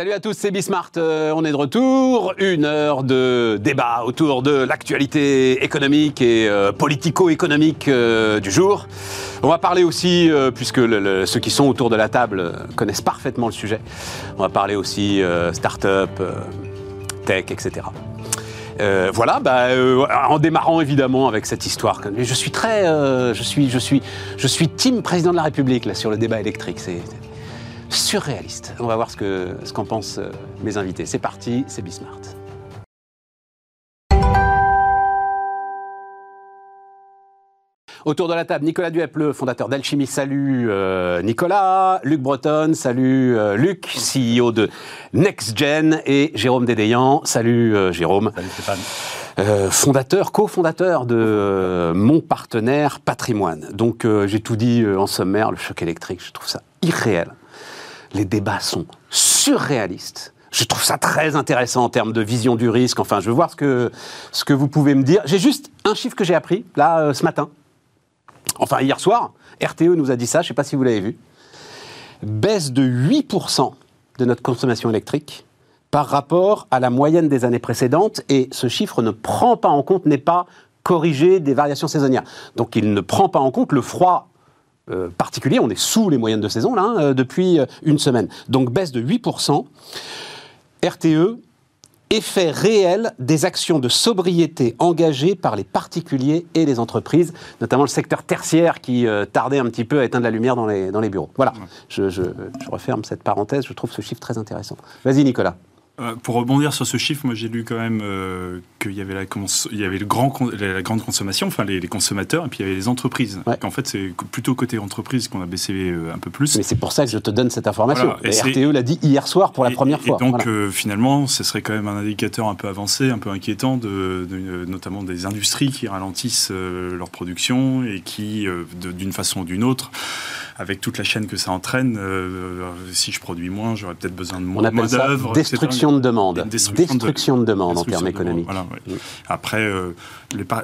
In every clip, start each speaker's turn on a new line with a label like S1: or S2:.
S1: Salut à tous, c'est Bismart. Euh, on est de retour. Une heure de débat autour de l'actualité économique et euh, politico-économique euh, du jour. On va parler aussi, puisque ceux qui sont autour de la table connaissent parfaitement le sujet, on va parler aussi start-up, tech, etc. voilà, bah, en démarrant évidemment avec cette histoire. Je suis très, je suis, je suis, je suis team président de la République là sur le débat électrique. C'est surréaliste. On va voir ce qu'en ce pensent euh, mes invités. C'est parti, c'est Bismart. Autour de la table, Nicolas Duep, le fondateur d'Alchimie. Salut euh, Nicolas. Luc Breton. Salut euh, Luc, CEO de NextGen. Et Jérôme Dédéian. Salut Jérôme.
S2: Salut Stéphane.
S1: fondateur, cofondateur de mon partenaire Patrimoine. Donc j'ai tout dit en sommaire, le choc électrique, je trouve ça irréel les débats sont surréalistes. Je trouve ça très intéressant en termes de vision du risque. Enfin, je veux voir ce que, ce que vous pouvez me dire. J'ai juste un chiffre que j'ai appris, là, euh, ce matin. Enfin, hier soir, RTE nous a dit ça, je ne sais pas si vous l'avez vu. Baisse de 8% de notre consommation électrique par rapport à la moyenne des années précédentes. Et ce chiffre ne prend pas en compte, n'est pas corrigé des variations saisonnières. Donc il ne prend pas en compte le froid euh, particulier. On est sous les moyennes de saison là, hein, euh, depuis euh, une semaine. Donc baisse de 8%. RTE, effet réel des actions de sobriété engagées par les particuliers et les entreprises, notamment le secteur tertiaire qui tardait un petit peu à éteindre la lumière dans les, dans les bureaux. Voilà, je, je referme cette parenthèse, je trouve ce chiffre très intéressant. Vas-y Nicolas.
S2: Euh, pour rebondir sur ce chiffre, moi j'ai lu quand même euh, qu'il y avait, la, il y avait le grand, la grande consommation, enfin les, consommateurs, et puis il y avait les entreprises. En fait, c'est plutôt côté entreprise qu'on a baissé euh, un peu plus.
S1: Mais c'est pour ça que je te donne cette information. Et, RTE l'a dit hier soir pour la première fois.
S2: Et donc finalement, ce serait quand même un indicateur un peu avancé, un peu inquiétant, de, notamment des industries qui ralentissent leur production et qui, d'une façon ou d'une autre, avec toute la chaîne que ça entraîne, si je produis moins, j'aurais peut-être besoin de moins d'œuvre.
S1: Destruction de demande. Destruction, de, demande en termes économiques.
S2: Après, euh,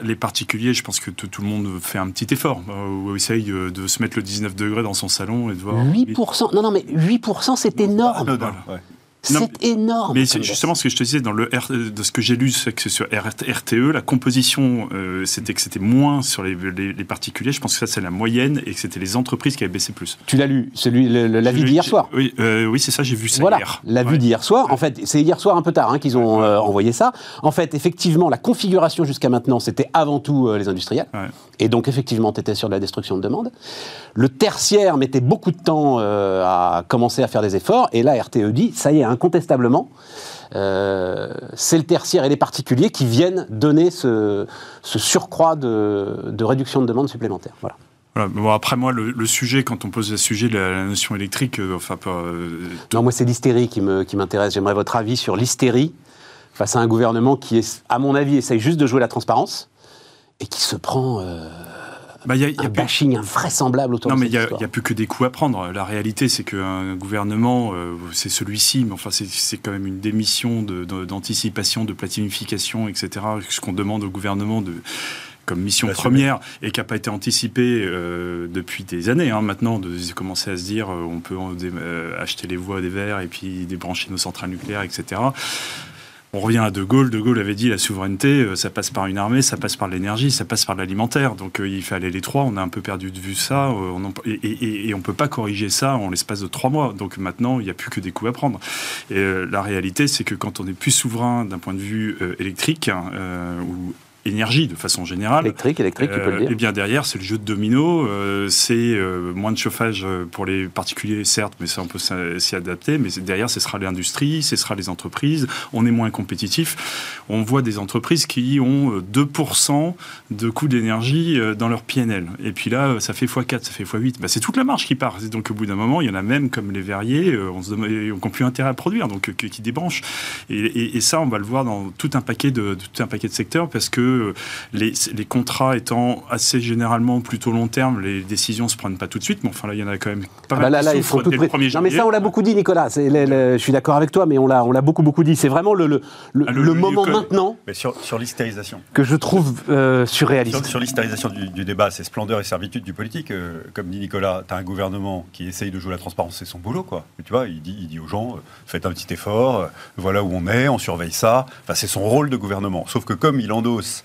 S2: les, particuliers, je pense que tout le monde fait un petit effort, euh, ou essaye de se mettre le 19 degrés dans son salon et de voir.
S1: 8%, non, non, mais 8%, c'est énorme. C'est énorme.
S2: Mais c'est justement ce que je te disais dans le de ce que j'ai lu, c'est que sur RTE, la composition, euh, c'était que c'était moins sur les, particuliers. Je pense que ça c'est la moyenne et que c'était les entreprises qui avaient baissé plus.
S1: Tu l'as lu, celui l'avis d'hier soir.
S2: Oui, euh, oui, c'est ça. J'ai vu ça
S1: voilà,
S2: hier.
S1: L'avis d'hier soir. En fait, c'est hier soir un peu tard hein, qu'ils ont euh, envoyé ça. En fait, effectivement, la configuration jusqu'à maintenant, c'était avant tout les industriels. Et donc effectivement, tu étais sur de la destruction de demande. Le tertiaire mettait beaucoup de temps à commencer à faire des efforts. Et là, RTE dit, ça y est, incontestablement, euh, c'est le tertiaire et les particuliers qui viennent donner ce, surcroît de, réduction de demande supplémentaire. Voilà.
S2: Bon, après, moi, le, sujet, quand on pose le sujet de la, notion électrique, euh, enfin. Euh,
S1: non, moi, c'est l'hystérie qui m'intéresse. J'aimerais votre avis sur l'hystérie face à un gouvernement qui, est, à mon avis, essaye juste de jouer la transparence et qui se prend bah, y a, y a un bashing invraisemblable autour
S2: non,
S1: de
S2: mais il n'y a, plus que des coups à prendre. La réalité, c'est qu'un gouvernement, euh, c'est celui-ci, mais enfin, c'est quand même une démission d'anticipation, de, de, planification, etc. Ce qu'on demande au gouvernement de comme mission première et qui n'a pas été anticipée euh, depuis des années hein, maintenant, de commencer à se dire euh, on peut acheter les voies des verts et puis débrancher nos centrales nucléaires, etc. On revient à De Gaulle. De Gaulle avait dit la souveraineté, euh, ça passe par une armée, ça passe par l'énergie, ça passe par l'alimentaire. Donc euh, il fallait les trois. On a un peu perdu de vue ça. Euh, et, on ne peut pas corriger ça en l'espace de trois mois. Donc maintenant, il n'y a plus que des coups à prendre. Et la réalité, c'est que quand on est plus souverain d'un point de vue électrique, hein, ou énergie de façon générale.
S1: Électrique, électrique, tu peux le dire.
S2: Et bien derrière, c'est le jeu de domino. Euh, c'est euh, moins de chauffage euh, pour les particuliers, certes, mais ça on peut s'y adapter. Mais derrière, ce sera l'industrie, ce sera les entreprises. On est moins compétitif. On voit des entreprises qui ont 2% de coût d'énergie dans leur PNL. Et puis là, ça fait x4, ça fait x8. Bah, c'est toute la marge qui part. Donc au bout d'un moment, il y en a même comme les verriers, on se demande, n'ont plus intérêt à produire, donc qui débranchent. Et, et, ça, on va le voir dans tout un paquet de tout un paquet de secteurs parce que que les, les, contrats étant assez généralement plutôt long terme, les décisions se prennent pas tout de suite. Mais enfin là, il y en a quand même pas ah mal.
S1: Bah là, là,
S2: il
S1: faut tout Non, mais ça, on l'a beaucoup dit, Nicolas. je suis d'accord avec toi, mais on l'a, on l'a beaucoup, beaucoup dit. C'est vraiment le, le, le, ah, moment maintenant.
S3: Mais sur, sur l'hystérisation.
S1: Que je trouve euh, surréaliste.
S3: Sur, l'hystérisation du, débat, c'est splendeur et servitude du politique. Euh, comme dit Nicolas, tu as un gouvernement qui essaye de jouer la transparence, c'est son boulot, quoi. tu vois, il dit, il dit aux gens, euh, faites un petit effort, voilà où on est, on surveille ça. Enfin, c'est son rôle de gouvernement. Sauf que comme il endosse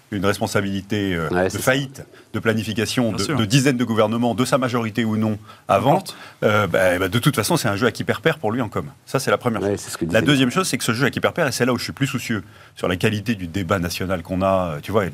S3: une responsabilité de faillite, de planification de, dizaines de gouvernements, de sa majorité ou non, avant, bah, bah, de toute façon, c'est un jeu à qui perd perd pour lui en com. Ça, c'est la première chose. la deuxième chose, c'est que ce jeu à qui perd perd, et c'est là où je suis plus soucieux sur la qualité du débat national qu'on a. Tu vois,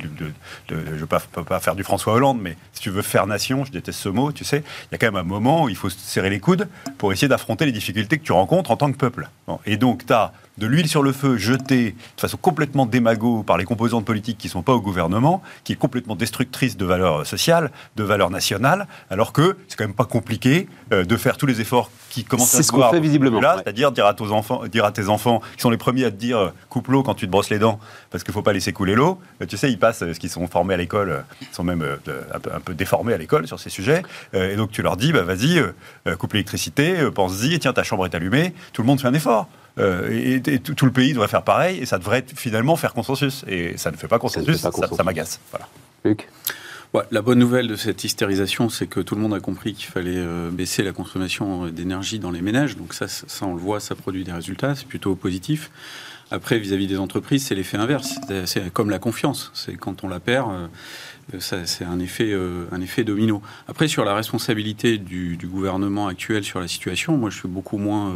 S3: je ne pas, pas, faire du François Hollande, mais si tu veux faire nation, je déteste ce mot, tu sais, il y a quand même un moment où il faut serrer les coudes pour essayer d'affronter les difficultés que tu rencontres en tant que peuple. et donc, tu as de l'huile sur le feu jetée de façon complètement démago par les composantes politiques qui ne sont pas au gouvernement, qui est complètement destructrice de valeurs sociales, de valeurs nationales, alors que c'est quand même pas compliqué euh, de faire tous les efforts qui commencent à
S1: se voir. C'est visiblement.
S3: C'est-à-dire dire à, tes enfants, dire à tes enfants, qui sont les premiers à te dire euh, coupe l'eau quand tu te brosses les dents, parce qu'il ne faut pas laisser couler l'eau. Euh, tu sais, ils passent, ce qu'ils sont formés à l'école, ils sont même un, peu, déformés à l'école sur ces sujets. et donc tu leur dis, bah, vas-y, coupe l'électricité, pense-y, tiens, ta chambre est allumée, tout le monde fait un effort. Euh, et, tout, le pays devrait faire pareil, et ça devrait finalement faire consensus. Et ça ne fait pas consensus, ça, m'agace. Voilà.
S4: Luc la bonne nouvelle de cette hystérisation, c'est que tout le monde a compris qu'il fallait euh, baisser la consommation d'énergie dans les ménages. Donc ça, ça, on le voit, ça produit des résultats, c'est plutôt positif. Après, vis-à-vis des entreprises, c'est l'effet inverse. C'est comme la confiance. C'est quand on la perd, euh, c'est un effet, un effet domino. Après, sur la responsabilité du, gouvernement actuel sur la situation, moi, je suis beaucoup moins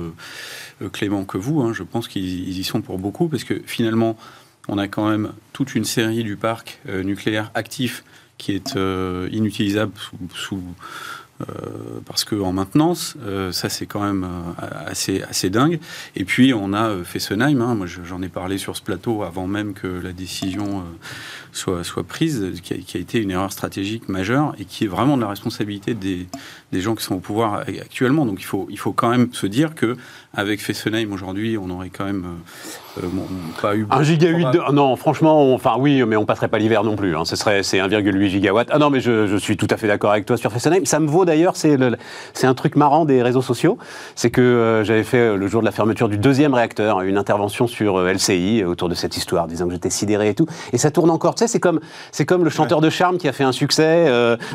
S4: euh, clément que vous. Hein. Je pense qu'ils y sont pour beaucoup, parce que finalement, on a quand même toute une série du parc euh, nucléaire actif qui est euh, inutilisable parce qu'en maintenance, ça c'est quand même assez, assez dingue. Et puis on a Fessenheim, moi j'en ai parlé sur ce plateau avant même que la décision soit, soit prise, qui a, qui a, été une erreur stratégique majeure et qui est vraiment de la responsabilité des, des gens qui sont au pouvoir actuellement. Donc il faut, il faut quand même se dire que avec Fessenheim aujourd'hui, on aurait quand même euh,
S1: pas eu. Un giga 8 de... Non, franchement, enfin oui, mais on passerait pas l'hiver non plus. Hein. Ce serait, c'est 1,8 gigawatt. Ah non, mais je, je, suis tout à fait d'accord avec toi sur Fessenheim. Ça me vaut d'ailleurs, c'est, c'est un truc marrant des réseaux sociaux. C'est que euh, j'avais fait euh, le jour de la fermeture du deuxième réacteur une intervention sur LCI autour de cette histoire, disant que j'étais sidéré et tout. Et ça tourne encore. Tu sais, c'est comme, c'est comme le chanteur de charme qui a fait un succès,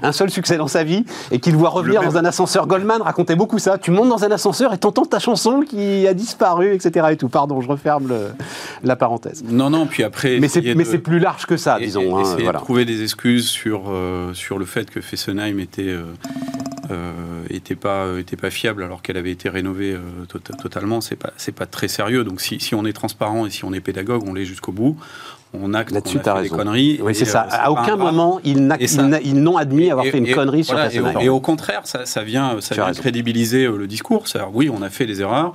S1: un seul succès dans sa vie, et qui le voit revenir dans un ascenseur. Goldman racontait beaucoup ça. Tu montes dans un ascenseur et t'entends ta chanson qui a disparu, etc. Et tout. Pardon, je referme la parenthèse.
S4: Non, non, puis après.
S1: Mais c'est plus large que ça, disons.
S4: Hein, voilà. de trouver des excuses sur, euh, sur le fait que Fessenheim était. Euh, euh, était pas était pas fiable alors qu'elle avait été rénovée tota-, totalement c'est pas c'est pas très sérieux donc si, si, on est transparent et si on est pédagogue on l'est jusqu'au bout on acte
S1: là-dessus
S4: a fait des conneries.
S1: Oui, c'est ça. à aucun moment, ils n'ont admis avoir fait une connerie sur
S4: et, et, au contraire, ça, vient, ça vient crédibiliser le discours. Oui, on a fait des erreurs.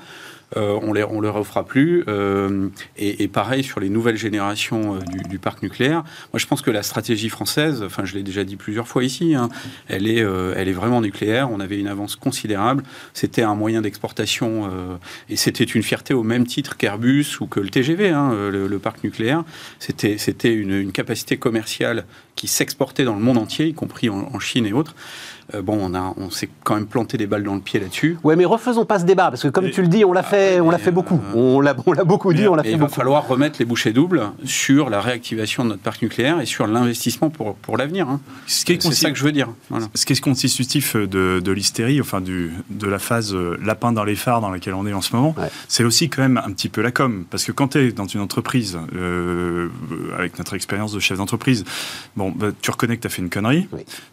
S4: Euh, on ne on les refera plus. Euh, et, pareil sur les nouvelles générations euh, du, parc nucléaire. Moi, je pense que la stratégie française, enfin, je l'ai déjà dit plusieurs fois ici, hein, elle, est, elle est vraiment nucléaire. On avait une avance considérable. C'était un moyen d'exportation et c'était une fierté au même titre qu'Airbus ou que le TGV, hein, le, parc nucléaire. C'était une, capacité commerciale qui s'exportait dans le monde entier, y compris en Chine et autres. Euh, bon, on, a, on s'est quand même planté des balles dans le pied là-dessus.
S1: Ouais, mais refaisons pas ce débat, parce que comme tu le dis, on l'a fait, on l'a fait beaucoup. Euh, on l'a, on l'a beaucoup dit, on l'a fait beaucoup.
S4: Il va falloir remettre les bouchées doubles sur la réactivation de notre parc nucléaire et sur l'investissement pour, pour l'avenir. Hein. C'est ça que je veux dire.
S2: Ce qui est constitutif de, de l'hystérie, enfin du, de la phase euh, lapin dans les phares dans laquelle on est en ce moment, c'est aussi quand même un petit peu la com. Parce que quand tu es dans une entreprise, avec notre expérience de chef d'entreprise, bon, bah, tu reconnais que tu as fait une connerie,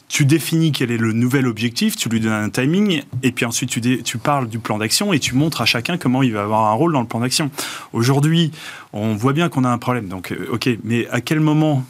S2: tu définis quel est le nouvel objectif, tu lui donnes un timing, et puis ensuite tu, tu parles du plan d'action et tu montres à chacun comment il va avoir un rôle dans le plan d'action. Aujourd'hui, on voit bien qu'on a un problème. Donc, euh, ok, mais à quel moment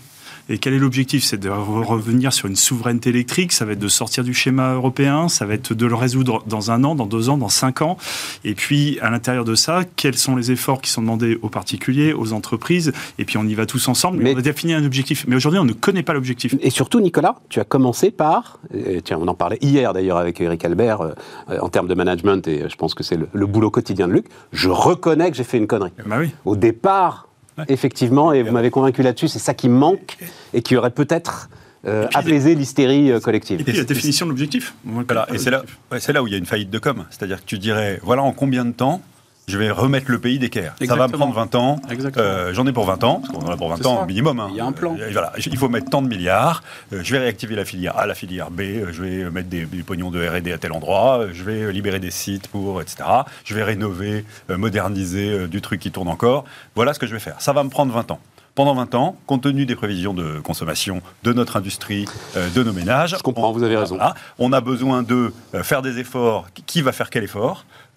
S2: et quel est l'objectif? C'est de revenir sur une souveraineté électrique, ça va être de sortir du schéma européen, ça va être de le résoudre dans un an, dans deux ans, dans cinq ans. Et puis, à l'intérieur de ça, quels sont les efforts qui sont demandés aux particuliers, aux entreprises? Et puis, on y va tous ensemble. Mais on a défini un objectif. Mais aujourd'hui, on ne connaît pas l'objectif.
S1: Et surtout, Nicolas, tu as commencé par, tiens, on en parlait hier d'ailleurs avec Eric Albert, euh, en termes de management, et je pense que c'est le, boulot quotidien de Luc, je reconnais que j'ai fait une connerie.
S2: Bah oui.
S1: Au départ, effectivement, et vous m'avez convaincu là-dessus, c'est ça qui manque et qui aurait peut-être euh, apaisé l'hystérie euh, collective.
S2: Et puis la définition de l'objectif.
S3: Voilà, et c'est là, ouais, là où il y a une faillite de com. C'est-à-dire que tu dirais, voilà en combien de temps je vais remettre le pays d'équerre. Ça va me prendre 20 ans.
S4: Exactement.
S3: Euh, J'en ai pour 20 ans, parce qu'on en a pour 20
S4: C'est
S3: ans
S4: ça.
S3: minimum. hein.
S4: Il y a un plan.
S3: Euh, voilà, il faut mettre tant de milliards. Euh, je vais réactiver la filière A, la filière B. euh, Je vais mettre des, des pognons de R&D à tel endroit. euh, Je vais libérer des sites pour, etc. Je vais rénover, euh, moderniser euh, du truc qui tourne encore. Voilà ce que je vais faire. Ça va me prendre 20 ans. Pendant 20 ans, compte tenu des prévisions de consommation de notre industrie, euh, de nos ménages,
S1: Je comprends,
S3: on-
S1: vous avez raison.
S3: voilà, on a besoin de euh, faire des efforts. Qui va faire quel effort? Euh,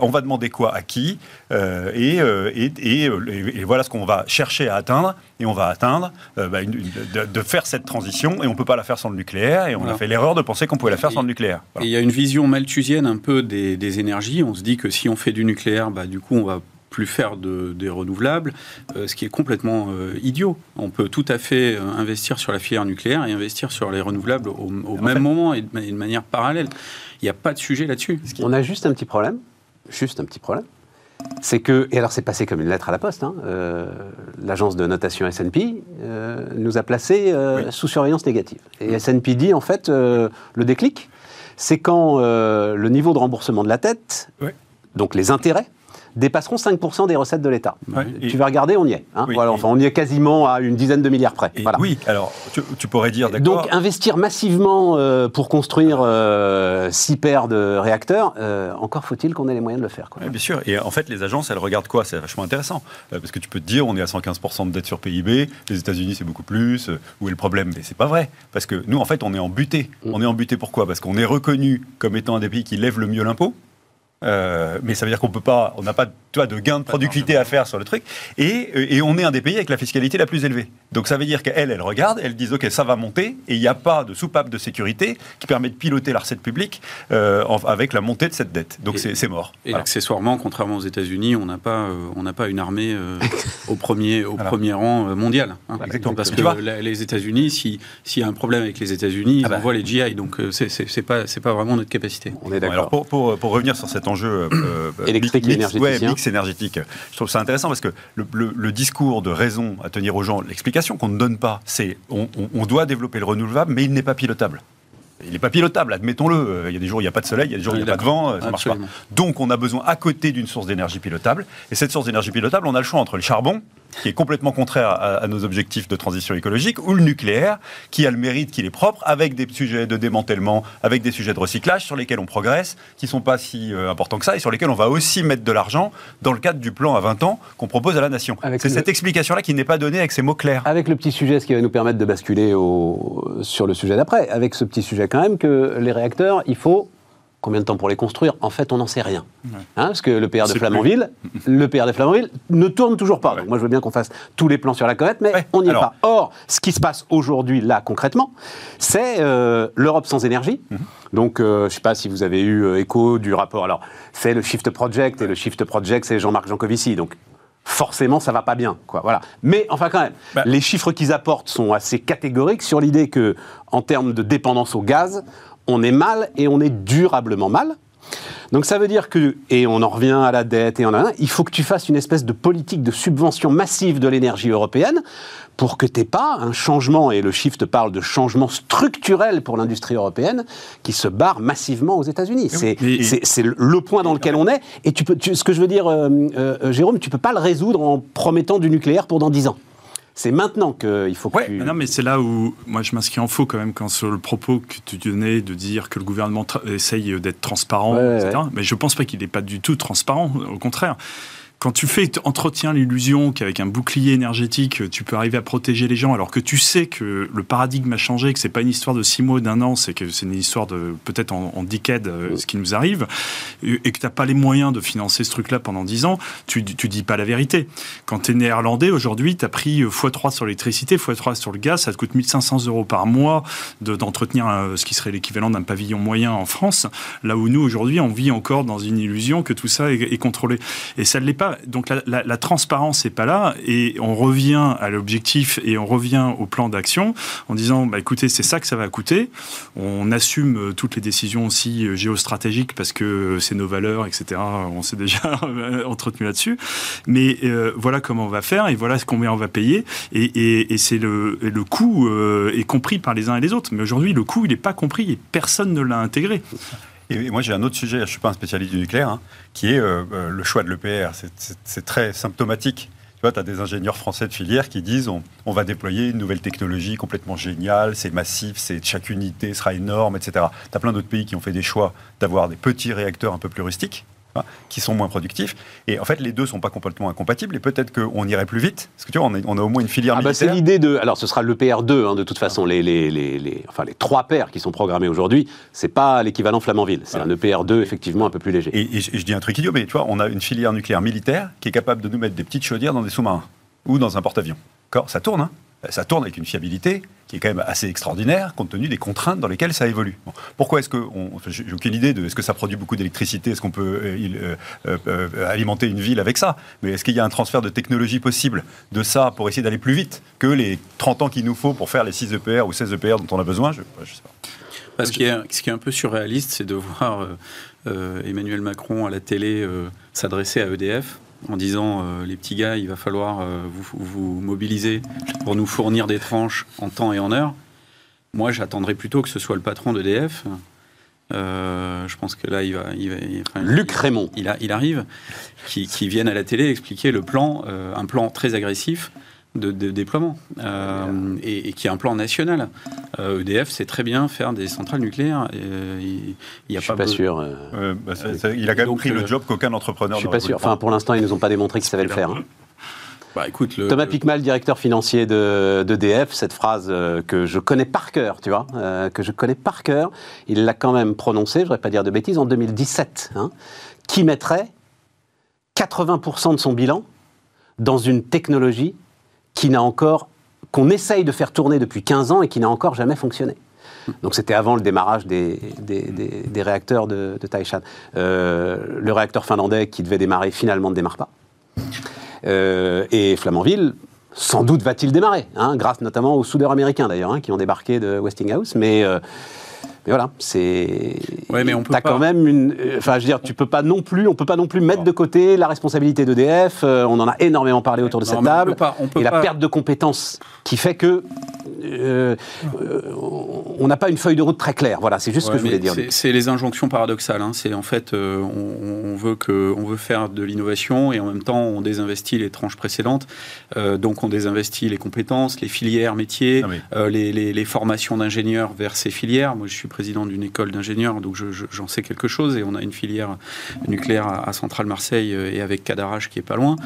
S3: On va demander quoi à qui Euh, et, euh, et, et, euh, et- voilà ce qu'on va chercher à atteindre. Et on va atteindre euh, bah, une- une- de, de faire cette transition. Et on ne peut pas la faire sans le nucléaire. Et on
S4: Voilà.
S3: a fait l'erreur de penser qu'on pouvait la faire sans le nucléaire.
S4: Et il y a une vision malthusienne un peu des, des énergies. On se dit que si on fait du nucléaire, bah, du coup, on va plus faire de, des renouvelables, euh, ce qui est complètement euh, idiot. On peut tout à fait euh, investir sur la filière nucléaire et investir sur les renouvelables au, au même
S3: fait-
S4: moment et de, ma- de manière parallèle. Il n'y a pas de sujet là-dessus.
S1: On a juste un petit problème, juste un petit problème. C'est que, et alors c'est passé comme une lettre à la poste, hein, l'agence de notation S&P nous a placés
S3: Oui.
S1: sous surveillance négative. Et S&P dit en fait, le déclic, c'est quand le niveau de remboursement de la tête,
S3: Oui.
S1: donc les intérêts, dépasseront 5% des recettes de l'État.
S3: Ouais, et-
S1: Tu vas regarder, on y est. hein.
S3: Oui,
S1: voilà,
S3: et-
S1: enfin, on y est quasiment à une dizaine de milliards près.
S3: Et
S1: voilà.
S3: Oui, alors tu, tu pourrais dire, d'accord.
S1: Donc investir massivement euh, pour construire euh, six paires de réacteurs, euh, encore faut-il qu'on ait les moyens de le faire. quoi.
S3: Ouais, bien sûr. Et en fait, les agences, elles regardent quoi? C'est vachement intéressant. Euh, parce que tu peux te dire, on est à 115% de dette sur PIB, les États-Unis, c'est beaucoup plus. euh, où est le problème? Mais c'est pas vrai. Parce que nous, en fait, on est embuté.
S1: Mm.
S3: On est embuté pourquoi? Parce qu'on est reconnu comme étant un des pays qui lève le mieux l'impôt. Euh, mais ça veut dire qu'on peut pas, on n'a pas tu vois, de gain de productivité à faire sur le truc, et, euh, et on est un des pays avec la fiscalité la plus élevée. Donc ça veut dire qu'elles, elles regardent, elles disent ok ça va monter, et il n'y a pas de soupape de sécurité qui permet de piloter la recette publique euh, en- avec la montée de cette dette. Donc c'est mort.
S4: Et
S3: Voilà.
S4: accessoirement, contrairement aux États-Unis, on n'a pas, euh, on n'a pas une armée euh, au premier, au
S3: Voilà.
S4: premier rang mondial. hein.
S3: Exactement.
S4: Parce que la- les États-Unis, si- s'il y a un problème avec les États-Unis, ils
S3: Ah bah.
S4: envoient les GI. Donc c'est- pas, c'est pas vraiment notre capacité.
S1: On est
S3: Bon, alors
S1: d'accord.
S3: pour, pour, pour revenir sur cet enjeu euh, euh,
S1: Électrique et
S3: mix,
S1: énergétique,
S3: ouais,
S1: hein.
S3: mix énergétique, je trouve ça intéressant parce que le, le- le discours de raison à tenir aux gens, l'explication qu'on ne donne pas, c'est on, on- on doit développer le renouvelable, mais il n'est pas pilotable. Il n'est pas pilotable, admettons-le. Euh, Il y a des jours où il n'y a pas de soleil, il y a des jours où il n'y a pas de vent, euh, ça ne marche pas. Donc on a besoin à côté d'une source d'énergie pilotable. Et cette source d'énergie pilotable, on a le choix entre le charbon, qui est complètement contraire à, à nos objectifs de transition écologique, ou le nucléaire, qui a le mérite qu'il est propre, avec des sujets de démantèlement, avec des sujets de recyclage sur lesquels on progresse, qui ne sont pas si euh, importants que ça, et sur lesquels on va aussi mettre de l'argent dans le cadre du plan à 20 ans qu'on propose à la nation. C'est
S1: le-
S3: cette explication-là qui n'est pas donnée avec ces mots clairs.
S1: Avec le petit sujet, ce qui va nous permettre de basculer au- sur le sujet d'après, avec ce petit sujet quand même que les réacteurs, il faut combien de temps pour les construire En fait, on n'en sait rien. Hein, parce que le PR de Flamanville, le PR de Flamanville ne tourne toujours pas. Donc moi, je veux bien qu'on fasse tous les plans sur la comète, mais
S3: Ouais,
S1: on n'y est pas. Or, ce qui se passe aujourd'hui, là, concrètement, c'est euh, l'Europe sans énergie.
S3: Mhm.
S1: Donc, euh, je ne sais pas si vous avez eu euh, écho du rapport. Alors, c'est le Shift Project, et le Shift Project, c'est Jean-Marc Jancovici. Donc, forcément, ça va pas bien. Quoi, voilà. Mais enfin, quand même,
S3: Bah.
S1: les chiffres qu'ils apportent sont assez catégoriques sur l'idée que, en termes de dépendance au gaz, on est mal et on est durablement mal. Donc ça veut dire que, et on en revient à la dette, et on a, il faut que tu fasses une espèce de politique de subvention massive de l'énergie européenne pour que tu pas un changement, et le shift parle de changement structurel pour l'industrie européenne, qui se barre massivement aux États-Unis. C'est le point dans lequel on est, et tu peux, tu- ce que je veux dire, euh, euh, Jérôme, tu peux pas le résoudre en promettant du nucléaire pour dans 10 ans. C'est maintenant qu'il faut que
S3: Ouais,
S1: tu...
S2: Non, mais c'est là où moi je m'inscris en faux quand même quand sur le propos que tu donnais de dire que le gouvernement essaye d'être transparent,
S1: Ouais, ouais,
S2: etc. Mais je pense pas qu'il n'est pas du tout transparent. Au contraire. Quand tu fais entretiens l'illusion qu'avec un bouclier énergétique, tu peux arriver à protéger les gens, alors que tu sais que le paradigme a changé, que c'est pas une histoire de six mois, d'un an, c'est que c'est une histoire de peut-être en, en decade, euh, ce qui nous arrive, et, que t'as pas les moyens de financer ce truc-là pendant 10 ans, tu, tu dis pas la vérité. Quand tu es néerlandais, aujourd'hui, tu as pris euh, x3 sur l'électricité, x3 sur le gaz, ça te coûte 1500 euros par mois de- d'entretenir euh, ce qui serait l'équivalent d'un pavillon moyen en France, là où nous, aujourd'hui, on vit encore dans une illusion que tout ça est, est contrôlé. Et ça ne l'est pas donc la, transparence n'est pas là et on revient à l'objectif et on revient au plan d'action en disant, bah, écoutez, c'est ça que ça va coûter. On assume euh, toutes les décisions aussi euh, géostratégiques parce que c'est nos valeurs, etc. On s'est déjà entretenu là-dessus. Mais euh, voilà comment on va faire et voilà combien on va payer. Et, et, c'est le, le coût euh, est compris par les uns et les autres. Mais aujourd'hui, le coût, il n'est pas compris et personne ne l'a intégré.
S3: Et moi, j'ai un autre sujet, je ne suis pas un spécialiste du nucléaire, hein, qui est euh, euh, le choix de l'EPR. C'est très symptomatique. Tu vois, tu as des ingénieurs français de filière qui disent on, va déployer une nouvelle technologie complètement géniale, c'est massif, c'est chaque unité sera énorme, etc. Tu as plein d'autres pays qui ont fait des choix d'avoir des petits réacteurs un peu plus rustiques hein, qui sont moins productifs. Et en fait, les deux sont pas complètement incompatibles. Et peut-être qu'on irait plus vite. Parce que tu vois, on, est- on a au moins une filière
S1: Ah bah, c'est l'idée de. Alors, ce sera le PR2, hein, de toute façon. Les, les, les, les- enfin, les trois paires qui sont programmés aujourd'hui, c'est pas l'équivalent Flamanville. C'est un EPR2, effectivement, un peu plus léger.
S3: Et, et je, et je dis un truc idiot, mais tu vois, on a une filière nucléaire militaire qui est capable de nous mettre des petites chaudières dans des sous-marins ou dans un porte-avions. D'accord? Ça tourne, hein? Ça tourne avec une fiabilité qui est quand même assez extraordinaire compte tenu des contraintes dans lesquelles ça évolue. Pourquoi est-ce que, on- j'ai aucune idée de, est-ce que ça produit beaucoup d'électricité, est-ce qu'on peut euh, euh, euh, euh, alimenter une ville avec ça, mais est-ce qu'il y a un transfert de technologie possible de ça pour essayer d'aller plus vite que les 30 ans qu'il nous faut pour faire les 6 EPR ou 16 EPR dont on a besoin? Je, je sais pas.
S4: Bah, ce, qui est, un peu surréaliste, c'est de voir euh, euh, Emmanuel Macron à la télé euh, s'adresser à EDF en disant euh, les petits gars, il va falloir euh, vous, vous mobiliser pour nous fournir des tranches en temps et en heure. Moi, j'attendrais plutôt que ce soit le patron d'EDF. Euh, je pense que là, il va. Il va il- enfin,
S1: Luc
S4: il-
S1: Raymond.
S4: il, a- il arrive, qui, qui vienne à la télé expliquer le plan, un plan très agressif de, de déploiement, et, et qui est un plan national. Euh, EDF sait très bien faire des centrales nucléaires. euh, il il y a
S1: Je suis
S4: pas,
S1: pas
S4: be-
S1: sûr. euh,
S3: bah, il a quand même
S4: donc,
S3: pris
S4: euh,
S3: le job qu'aucun entrepreneur
S1: je suis pas sûr. Enfin, pour l'instant, ils nous ont pas démontré qu'ils savaient le faire. hein.
S4: Bah, écoute, le,
S1: Thomas
S4: le-
S1: Picmal, directeur financier de d'EDF, cette phrase euh, que je connais par cœur, tu vois, euh, que je connais par cœur, il l'a quand même prononcée, je ne voudrais pas dire de bêtises, en 2017, hein, qui mettrait 80% de son bilan dans une technologie qui n'a encore, qu'on essaye de faire tourner depuis 15 ans et qui n'a encore jamais fonctionné. Donc c'était avant le démarrage des, des, réacteurs de, de Taishan. Euh, le réacteur finlandais qui devait démarrer finalement ne démarre pas. Euh, et Flamanville, sans doute va-t-il démarrer, hein, grâce notamment aux soudeurs américains d'ailleurs, hein, qui ont débarqué de Westinghouse. Mais, euh, mais voilà, c'est.
S4: Ouais, mais on peut
S1: T'as
S4: pas-
S1: quand même une. euh, Enfin, je veux dire, tu peux pas non plus, on peut pas non plus mettre de côté la responsabilité d'EDF. euh, on en a énormément parlé autour de
S4: Non,
S1: cette
S4: mais on
S1: table.
S4: peut pas- on peut
S1: et la perte de compétences qui fait que. Euh, euh, on n'a pas une feuille de route très claire. Voilà, c'est juste ce que je voulais dire.
S4: c'est- les injonctions paradoxales. hein. C'est en fait, euh, on, on veut que, on veut faire de l'innovation et en même temps, on désinvestit les tranches précédentes. Euh, donc, on désinvestit les compétences, les filières métiers,
S3: Ah oui.
S4: euh, les, les- les formations d'ingénieurs vers ces filières. Moi, je suis président d'une école d'ingénieurs, donc je- je- j'en sais quelque chose. Et on a une filière nucléaire à, à Centrale Marseille et avec Cadarache qui est pas loin.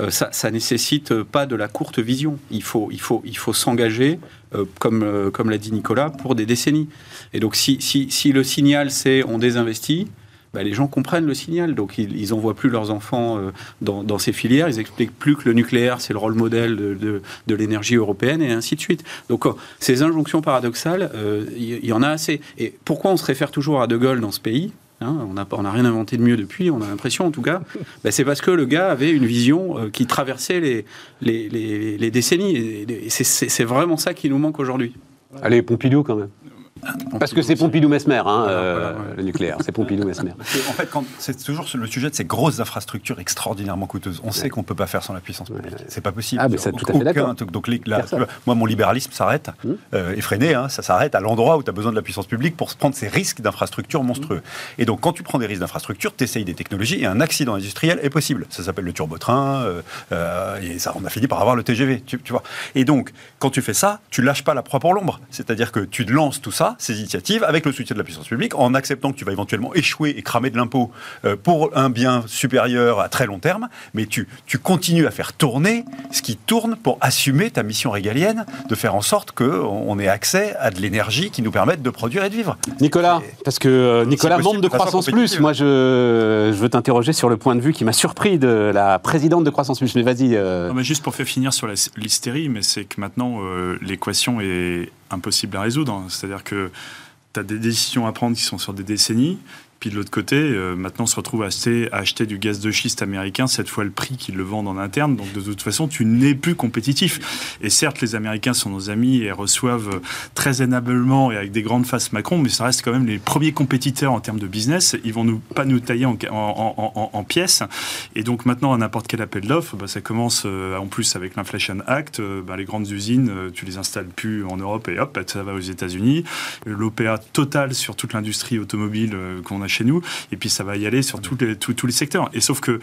S4: Euh, ça, ça nécessite pas de la courte vision. Il faut, il faut, il faut s'engager, euh, comme, euh, comme l'a dit Nicolas, pour des décennies. Et donc, si, si, si le signal c'est on désinvestit, bah, les gens comprennent le signal. Donc, ils, ils envoient plus leurs enfants euh, dans, ces filières. Ils expliquent plus que le nucléaire c'est le rôle modèle de, de, l'énergie européenne et ainsi de suite. Donc, ces injonctions paradoxales, il il y, en a assez. Et pourquoi on se réfère toujours à De Gaulle dans ce pays? Hein, on n'a pas- on n'a rien inventé de mieux depuis, on a l'impression en tout cas. Ben, c'est parce que le gars avait une vision euh, qui traversait les, les, les- les décennies. Et, et c'est vraiment ça qui nous manque aujourd'hui.
S1: Allez, Pompidou quand même. Parce que c'est Pompidou-Mesmer, hein,
S4: Voilà,
S1: euh,
S4: voilà, ouais.
S1: le nucléaire. C'est Pompidou-Mesmer.
S3: En fait, c'est toujours le sujet de ces grosses infrastructures extraordinairement coûteuses. On sait qu'on ne peut pas faire sans la puissance publique. C'est pas possible.
S1: Ah, mais ça, tout à fait d'accord.
S3: Donc, les- la- moi, mon libéralisme s'arrête,
S1: Hmm.
S3: euh, effréné, hein, ça s'arrête à l'endroit où tu as besoin de la puissance publique pour prendre ces risques d'infrastructures monstrueux. Et donc, quand tu prends des risques d'infrastructures, tu essayes des technologies et un accident industriel est possible. Ça s'appelle le turbotrain, euh, euh, et ça, on a fini par avoir le TGV, tu, tu vois. Et donc, quand tu fais ça, tu lâches pas la proie pour l'ombre. C'est-à-dire que tu lances tout ça, ces initiatives, avec le soutien de la puissance publique, en acceptant que tu vas éventuellement échouer et cramer de l'impôt euh, pour un bien supérieur à très long terme, mais tu, tu continues à faire tourner ce qui tourne pour assumer ta mission régalienne, de faire en sorte qu'on on ait accès à de l'énergie qui nous permette de produire et de vivre.
S1: Nicolas, parce que euh, Nicolas,
S3: possible,
S1: membre de Croissance Plus, moi je, je veux t'interroger sur le point de vue qui m'a surpris de la présidente de Croissance Plus. Mais vas-y. euh,
S2: Non, mais juste pour faire finir sur l'hystérie, mais c'est que maintenant, euh, l'équation est impossible à résoudre. C'est-à-dire que tu as des décisions à prendre qui sont sur des décennies, Puis de l'autre côté, euh, maintenant, on se retrouve à acheter, du gaz de schiste américain, cette fois le prix qu'ils le vendent en interne. Donc de toute façon, tu n'es plus compétitif. Et certes, les Américains sont nos amis et reçoivent très aimablement et avec des grandes faces Macron, mais ça reste quand même les premiers compétiteurs en termes de business. Ils vont nous pas nous tailler en, pièces. Et donc maintenant, à n'importe quel appel d'offres, bah, ça commence euh, en plus avec l'Inflation Act. Euh, bah, les grandes usines, tu les installes plus en Europe et hop, ça va aux États-Unis. L'OPA total sur toute l'industrie automobile qu'on a chez nous. Et puis ça va y aller sur tous les, tous, les secteurs. Et sauf que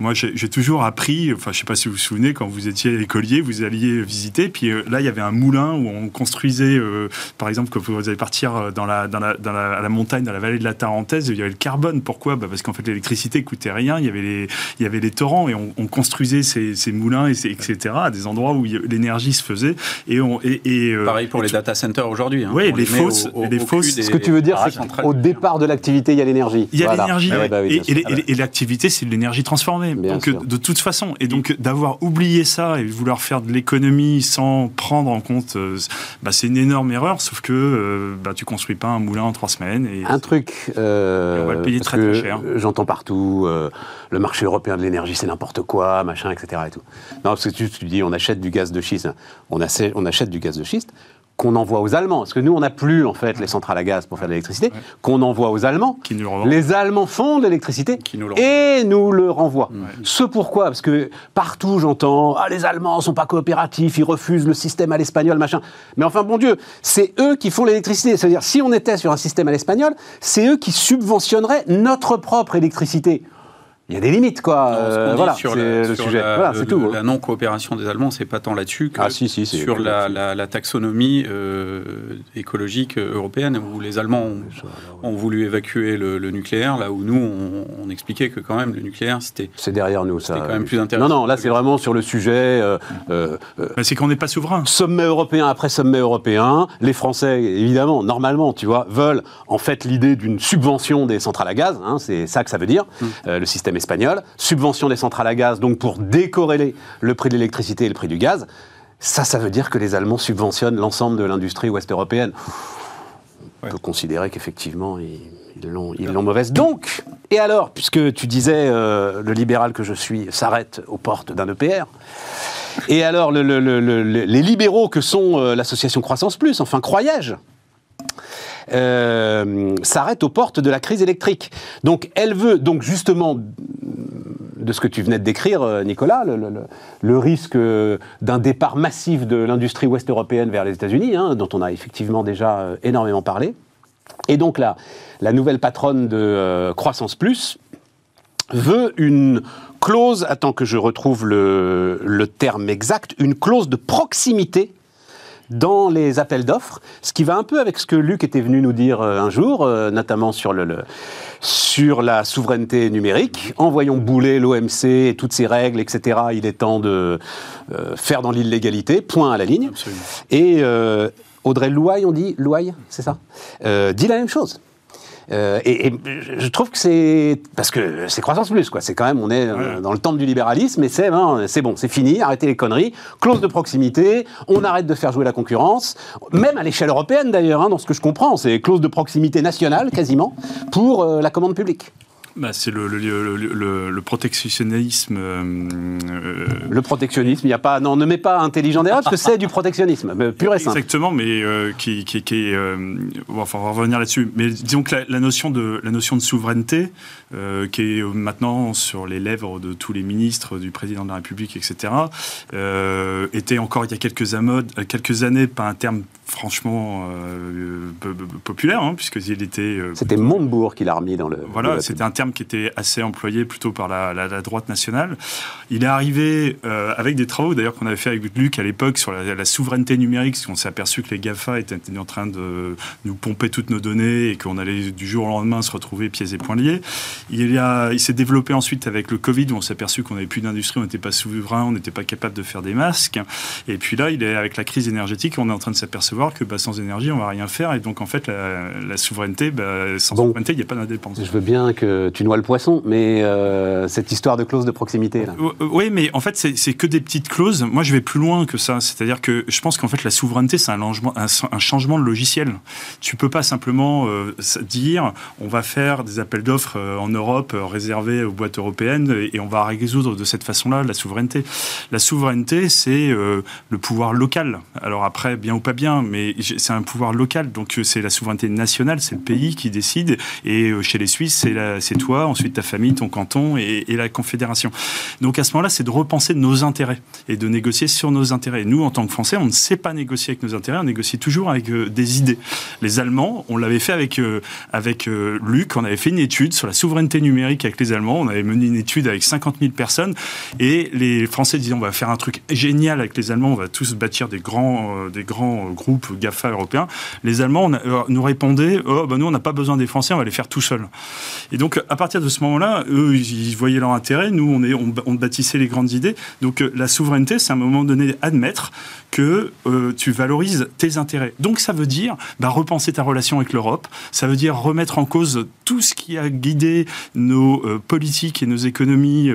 S2: moi, j'ai toujours appris, enfin, je sais pas si vous vous souvenez, quand vous étiez écolier, vous alliez visiter, puis euh, là, il y avait un moulin où on construisait, euh, par exemple, quand vous allez partir euh, dans la, dans, la, dans la, à la montagne, dans la vallée de la Tarentaise, il y avait le carbone. Pourquoi? Bah Parce qu'en fait, l'électricité coûtait rien, il y avait les, il y avait les torrents, et on, on construisait ces, ces, moulins, et etc., à des endroits où l'énergie se faisait. Et on, et, et
S4: Pareil pour les data centers aujourd'hui. Hein,
S2: oui, les, fausses. les fausses
S1: Ce que tu veux dire, c'est qu'au départ de l'activité, il y a l'énergie.
S2: Il y a l'énergie, ah bah et, l'activité, c'est de l'énergie transformée. Donc, de toute façon, et donc d'avoir oublié ça et vouloir faire de l'économie sans prendre en compte, euh, bah, c'est une énorme erreur. Sauf que euh, bah, tu construis pas un moulin en trois semaines. Et
S1: un truc.
S2: Euh, on va le payer très, très cher.
S1: J'entends partout le marché européen de l'énergie, c'est n'importe quoi, machin, etc. Et tout. Non, parce que tu, tu, dis, on achète du gaz de schiste. On, on achète du gaz de schiste qu'on envoie aux Allemands. Parce que nous, on n'a plus, en fait, les centrales à gaz pour faire de l'électricité, qu'on envoie aux Allemands.
S2: Qui nous
S1: les Allemands font de l'électricité et nous le renvoient. Ce pourquoi Parce que partout, j'entends ah, les Allemands sont pas coopératifs, ils refusent le système à l'espagnol, machin. Mais enfin, bon Dieu, c'est eux qui font l'électricité. C'est-à-dire, si on était sur un système à l'espagnol, c'est eux qui subventionneraient notre propre électricité il y a des limites, quoi.
S4: Euh, voilà, sur le sujet. voilà, c'est tout. La non-coopération des Allemands, c'est pas tant là-dessus que
S1: ah, si, si,
S4: sur la, la, la, taxonomie euh, écologique européenne, où les Allemands ont, voulu évacuer le, nucléaire, là où nous, on, on, expliquait que quand même le nucléaire, c'était.
S1: C'est derrière nous, ça.
S4: C'était quand même plus intéressant.
S1: Non, non, là, c'est vraiment sur le sujet. Euh,
S2: euh, c'est qu'on n'est pas souverain.
S1: Sommet européen après sommet européen, les Français, évidemment, normalement, tu vois, veulent en fait l'idée d'une subvention des centrales à gaz. Hein, c'est ça que ça veut dire. Hum. le système espagnol, subvention des centrales à gaz, donc pour décorréler le prix de l'électricité et le prix du gaz. Ça, ça veut dire que les Allemands subventionnent l'ensemble de l'industrie ouest-européenne. On peut considérer qu'effectivement, ils l'ont ils mauvaise. Donc, et alors, puisque tu disais, euh, le libéral que je suis s'arrête aux portes d'un EPR, et alors les libéraux que sont euh, l'association Croissance Plus, enfin croyais-je, euh, s'arrête aux portes de la crise électrique. Donc elle veut, donc justement, de ce que tu venais de décrire, euh, Nicolas, le, risque euh, d'un départ massif de l'industrie ouest européenne vers les États-Unis, hein, dont on a effectivement déjà énormément parlé. Et donc là, la nouvelle patronne de Croissance Plus veut une clause, attends que je retrouve le, le terme exact, une clause de proximité dans les appels d'offres, ce qui va un peu avec ce que Luc était venu nous dire euh, un jour, euh, notamment sur, le, sur la souveraineté numérique. Envoyons bouler l'OMC et toutes ses règles, etc. Il est temps de euh, faire dans l'illégalité, point à la ligne. Et Audrey Louaille, on dit Louaille, c'est ça? Dit la même chose. Euh, et, je trouve que c'est parce que c'est croissance plus quoi. C'est quand même on est euh, dans le temple du libéralisme et c'est ben, c'est bon, c'est fini, arrêtez les conneries, clause de proximité, on arrête de faire jouer la concurrence, même à l'échelle européenne d'ailleurs, hein, dans ce que je comprends, c'est clause de proximité nationale quasiment pour euh, la commande publique.
S2: Bah, c'est le, le, le, protectionnisme.
S1: Euh, le protectionnisme, il n'y a pas. Non, ne mets pas intelligent derrière, parce que c'est du protectionnisme, pur et simple.
S2: Exactement, mais euh, qui, qui, qui est. Euh, enfin, on va revenir là-dessus. Mais disons que la, notion, de, la notion de souveraineté, qui est maintenant sur les lèvres de tous les ministres, du président de la République, etc., était encore il y a quelques, quelques années pas un terme franchement populaire, hein, puisqu'il était.
S1: C'était Montebourg qui l'a remis dans le.
S2: Voilà, c'était un terme qui était assez employé plutôt par la, droite nationale. Il est arrivé euh, avec des travaux d'ailleurs qu'on avait fait avec Luc à l'époque sur la, souveraineté numérique, parce qu'on s'est aperçu que les GAFA étaient en train de nous pomper toutes nos données et qu'on allait du jour au lendemain se retrouver pieds et poings liés. Il, il s'est développé ensuite avec le Covid où on s'est aperçu qu'on n'avait plus d'industrie, on n'était pas souverain, on n'était pas capable de faire des masques. Et puis là, il est avec la crise énergétique, on est en train de s'apercevoir que bah, sans énergie, on va rien faire. Et donc en fait, la, souveraineté, bah, sans souveraineté, il n'y a pas d'indépendance.
S1: Je veux bien que euh, tu noies le poisson, mais euh, cette histoire de clause de proximité. Là.
S2: Oui, mais en fait, c'est que des petites clauses. Moi, je vais plus loin que ça. C'est-à-dire que je pense qu'en fait, la souveraineté, c'est un, changement de logiciel. Tu peux pas simplement euh, dire on va faire des appels d'offres en Europe réservés aux boîtes européennes et on va résoudre de cette façon-là la souveraineté. La souveraineté, c'est le pouvoir local. Alors après, bien ou pas bien, mais c'est un pouvoir local. Donc c'est la souveraineté nationale, c'est le pays qui décide. Et chez les Suisses, c'est toi, ensuite ta famille, ton canton et, la Confédération. Donc à ce moment-là, c'est de repenser nos intérêts et de négocier sur nos intérêts. Nous, en tant que Français, on ne sait pas négocier avec nos intérêts, on négocie toujours avec euh, des idées. Les Allemands, on l'avait fait avec, euh, avec euh, Luc, on avait fait une étude sur la souveraineté numérique avec les Allemands, on avait mené une étude avec 50 000 personnes et les Français disaient on va faire un truc génial avec les Allemands, on va tous bâtir des grands, des grands groupes GAFA européens. Les Allemands nous répondaient oh, bah, nous on n'a pas besoin des Français, on va les faire tout seuls. Et donc, à partir de ce moment-là, eux, ils voyaient leur intérêt. Nous, on, est, on, bâtissait les grandes idées. Donc, euh, la souveraineté, c'est à un moment donné admettre que euh, tu valorises tes intérêts. Donc, ça veut dire bah, repenser ta relation avec l'Europe. Ça veut dire remettre en cause tout ce qui a guidé nos euh, politiques et nos économies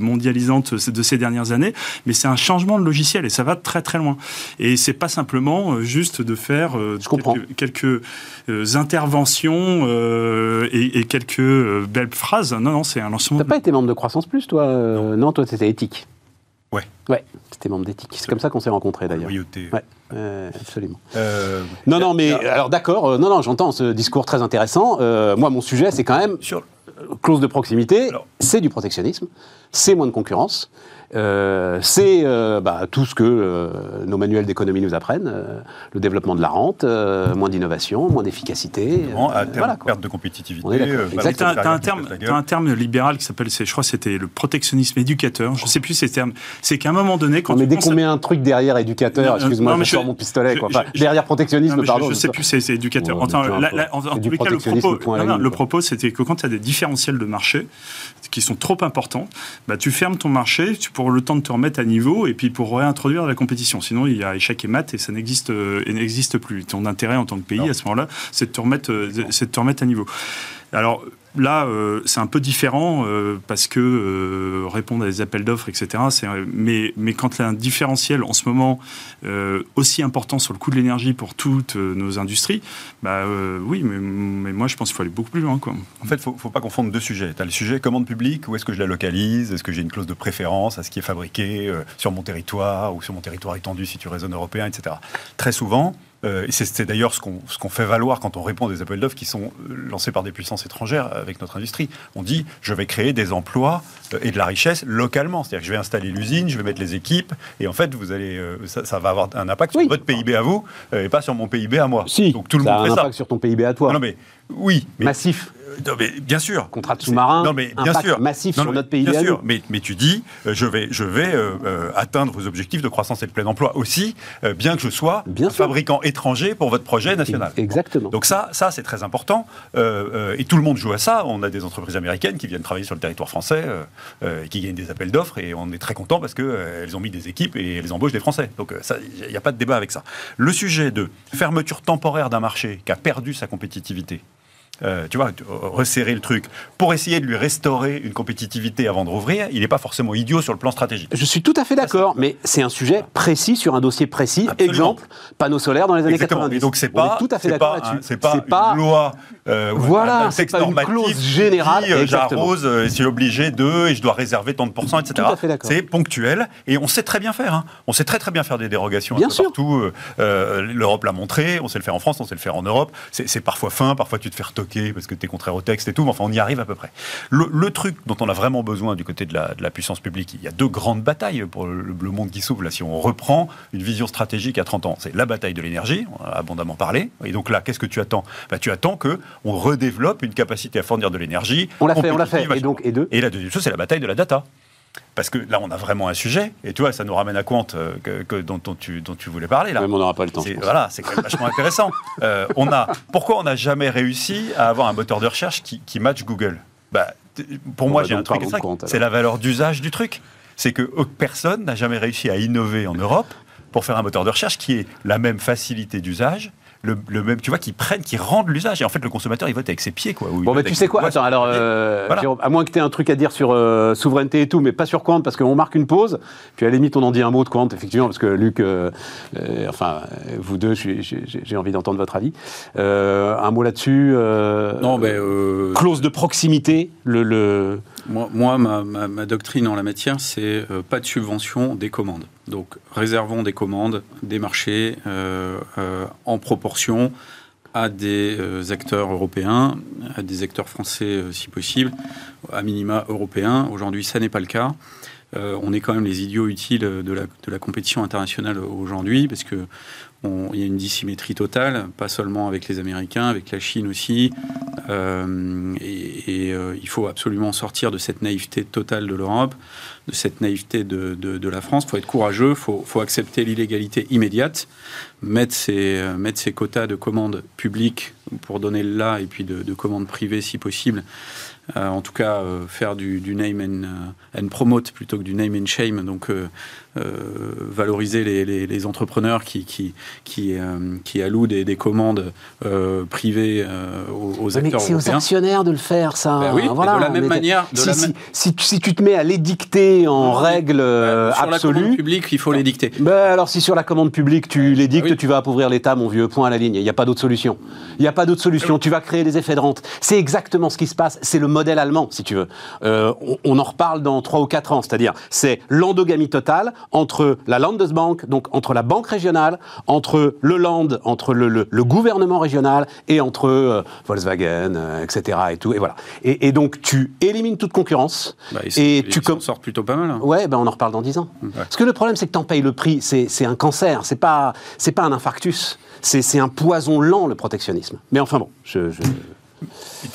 S2: mondialisantes de ces dernières années. Mais c'est un changement de logiciel et ça va très très loin. Et c'est pas simplement juste de faire quelques, quelques interventions et, et quelques euh, belle phrase. Non, non, c'est un lancement.
S1: T'as pas été membre de Croissance Plus, toi euh, Non, toi, c'était éthique.
S3: Ouais.
S1: Ouais, c'était membre d'éthique. C'est comme ça qu'on s'est rencontrés d'ailleurs. Ouais, euh, absolument. non, non, mais alors d'accord, non, non, j'entends ce discours très intéressant. moi, mon sujet, c'est quand même Sur... clause de proximité, c'est du protectionnisme, c'est moins de concurrence. Euh, c'est euh, bah, tout ce que euh, nos manuels d'économie nous apprennent le développement de la rente, moins d'innovation, moins d'efficacité.
S3: à terme, perte de compétitivité.
S2: Tu as, un terme, un terme libéral qui s'appelle, je crois, c'était le protectionnisme éducateur. Je ne sais plus ces termes. C'est qu'à un moment donné, quand
S1: mais dès qu'on met un truc derrière éducateur, excuse-moi, je sors mon pistolet. Quoi. derrière protectionnisme, pardon.
S2: Je ne sais plus, c'est éducateur. en, tous les cas, le propos, le propos, c'était que quand tu as des différentiels de marché qui sont trop importants, bah, tu fermes ton marché, tu pour le temps de te remettre à niveau et puis pour réintroduire la compétition. Sinon, il y a échec et mat et ça n'existe euh, n'existe plus. Ton intérêt en tant que pays à ce moment-là, c'est de te remettre, euh, c'est de te remettre à niveau. Alors, Là, euh, c'est un peu différent euh, parce que euh, répondre à des appels d'offres, etc. Mais, quand il y a un différentiel en ce moment aussi important sur le coût de l'énergie pour toutes nos industries, bah oui, mais, moi je pense qu'il faut aller beaucoup plus loin.
S3: En fait, il ne faut, pas confondre deux sujets. Tu as le sujet commande publique, où est-ce que je la localise? Est-ce que j'ai une clause de préférence à ce qui est fabriqué sur mon territoire ou sur mon territoire étendu si tu raisonnes européen, etc. Très souvent, euh, c'est d'ailleurs ce qu'on fait valoir quand on répond à des appels d'offres qui sont euh, lancés par des puissances étrangères avec notre industrie. On dit je vais créer des emplois euh, et de la richesse localement. C'est-à-dire que je vais installer l'usine, je vais mettre les équipes, et en fait, vous allez, ça, va avoir un impact sur votre PIB à vous et pas sur mon PIB à moi.
S1: Si, Donc tout le ça monde a un impact sur ton PIB à toi.
S3: Non, mais oui.
S1: Massif.
S3: Non, mais bien sûr.
S1: Contrat de sous-marin.
S3: Non, mais bien sûr.
S1: Massif sur notre pays.
S3: Bien sûr. Mais, mais, tu dis, euh, je vais, je vais euh, euh, atteindre vos objectifs de croissance et de plein emploi aussi, bien que je sois un fabricant étranger pour votre projet national.
S1: Exactement.
S3: Donc ça, ça c'est très important. et tout le monde joue à ça. On a des entreprises américaines qui viennent travailler sur le territoire français et qui gagnent des appels d'offres. Et on est très content parce qu'elles ont mis des équipes et elles embauchent des Français. Donc il n'y a pas de débat avec ça. Le sujet de fermeture temporaire d'un marché qui a perdu sa compétitivité euh, tu vois, resserrer le truc, pour essayer de lui restaurer une compétitivité avant de rouvrir, il n'est pas forcément idiot sur le plan stratégique.
S1: Je suis tout à fait d'accord, mais c'est un sujet précis sur un dossier précis. Exemple, panneaux solaires dans les années Exactement. 90.
S3: Et donc c'est pas, tout à fait d'accord là-dessus. C'est pas, une loi,
S1: euh, voilà, c'est pas une clause générale.
S3: Euh, j'arrose, euh, c'est obligé de, et je dois réserver tant de pourcents, etc. C'est ponctuel, et on sait très bien faire. Hein. On sait très très bien faire des dérogations.
S1: Bien sûr.
S3: Partout, l'Europe l'a montré, on sait le faire en France, on sait le faire en Europe. C'est parfois fin, parfois tu te fais retoquer parce que tu es contraire au texte et tout, mais enfin, on y arrive à peu près. Le, truc dont on a vraiment besoin du côté de la, puissance publique, il y a deux grandes batailles pour le, monde qui s'ouvre. Là, si on reprend une vision stratégique à 30 ans, c'est la bataille de l'énergie, on a abondamment parlé. Et donc là, qu'est-ce que tu attends? Bah, Tu attends qu'on redéveloppe une capacité à fournir de l'énergie.
S1: On l'a fait, on l'a fait. Et donc, et deux?
S3: Et la deuxième chose, c'est la bataille de la data. Parce que là, on a vraiment un sujet, et tu vois, ça nous ramène à Quant euh, que, dont, tu, dont tu voulais parler. Là.
S1: Même on n'aura pas le temps.
S3: Voilà, c'est quand même vachement intéressant. Euh, on a, pourquoi on n'a jamais réussi à avoir un moteur de recherche qui, qui match Google? Bah, Pour moi, j'ai un truc, c'est la valeur d'usage du truc. C'est que personne n'a jamais réussi à innover en Europe pour faire un moteur de recherche qui ait la même facilité d'usage le, le même, tu vois, qui prennent, qui rendent l'usage. Et en fait, le consommateur, il vote avec ses pieds, quoi.
S1: Bon,
S3: avec
S1: tu sais quoi. Attends, alors, euh,
S3: Voilà.
S1: Jérôme, à moins que tu aies un truc à dire sur euh, souveraineté et tout, mais pas sur Quant, parce qu'on marque une pause. Puis à la limite, on en dit un mot de Quant, effectivement, parce que Luc, euh, euh, enfin, vous deux, j'ai envie d'entendre votre avis. Euh, un mot là-dessus euh,
S4: Non, ben, euh,
S1: Clause de proximité, le. le...
S4: Moi, moi, ma, ma- ma doctrine en la matière, c'est euh, pas de subvention des commandes. Donc, réservons des commandes, des marchés euh, euh, en proportion à des euh, acteurs européens, à des acteurs français si possible, à minima européens. Aujourd'hui, ça n'est pas le cas. On est quand même les idiots utiles de la, compétition internationale aujourd'hui, parce que il y a une dissymétrie totale, pas seulement avec les Américains, avec la Chine aussi. Et il faut absolument sortir de cette naïveté totale de l'Europe, de cette naïveté de, de- la France. Il faut être courageux, il faut, faut accepter l'illégalité immédiate, mettre ses, euh, mettre quotas de commandes publiques pour donner le là, et puis de, de commandes privées si possible. Euh, en tout cas, euh, faire du, du name and, and promote plutôt que du name and shame. Donc, valoriser les, les- les entrepreneurs qui, qui, qui, euh, qui allouent des, des commandes euh, privées euh, aux, aux
S1: Mais
S4: acteurs
S1: c'est aux actionnaires de le faire, ça.
S4: Ben oui, de la même manière- de
S1: Si,
S4: la
S1: si-
S4: même-
S1: si tu- si tu te mets à l'édicter en
S4: Non, mais-
S1: règle euh,
S4: Euh, sur la commande
S1: absolue.
S4: publique, il faut les dicter.
S1: Ben alors, si sur la commande publique, tu l'édictes,
S4: oui.
S1: tu vas appauvrir l'État, mon vieux, point à la ligne. Il n'y a pas d'autre solution. Il n'y a pas d'autre solution. Tu vas créer des effets de rente. C'est exactement ce qui se passe. C'est le modèle allemand, si tu veux. Euh, on, on en reparle dans 3 ou 4 ans. C'est-à-dire, c'est l'endogamie totale entre la Landesbank, donc entre la banque régionale, entre le Land, entre le, le- le gouvernement régional et entre euh, Volkswagen, euh, etc. Et, tout, et, voilà. Et, et donc, tu élimines toute concurrence.
S4: Bah, ils
S1: et tu com-
S4: sortent plutôt pas mal. hein.
S1: Ouais, ben on en reparle dans 10 ans. Parce que le problème, c'est que t'en payes le prix. C'est un cancer. C'est pas, c'est pas un infarctus. C'est un poison lent, le protectionnisme. Mais enfin bon, je. je-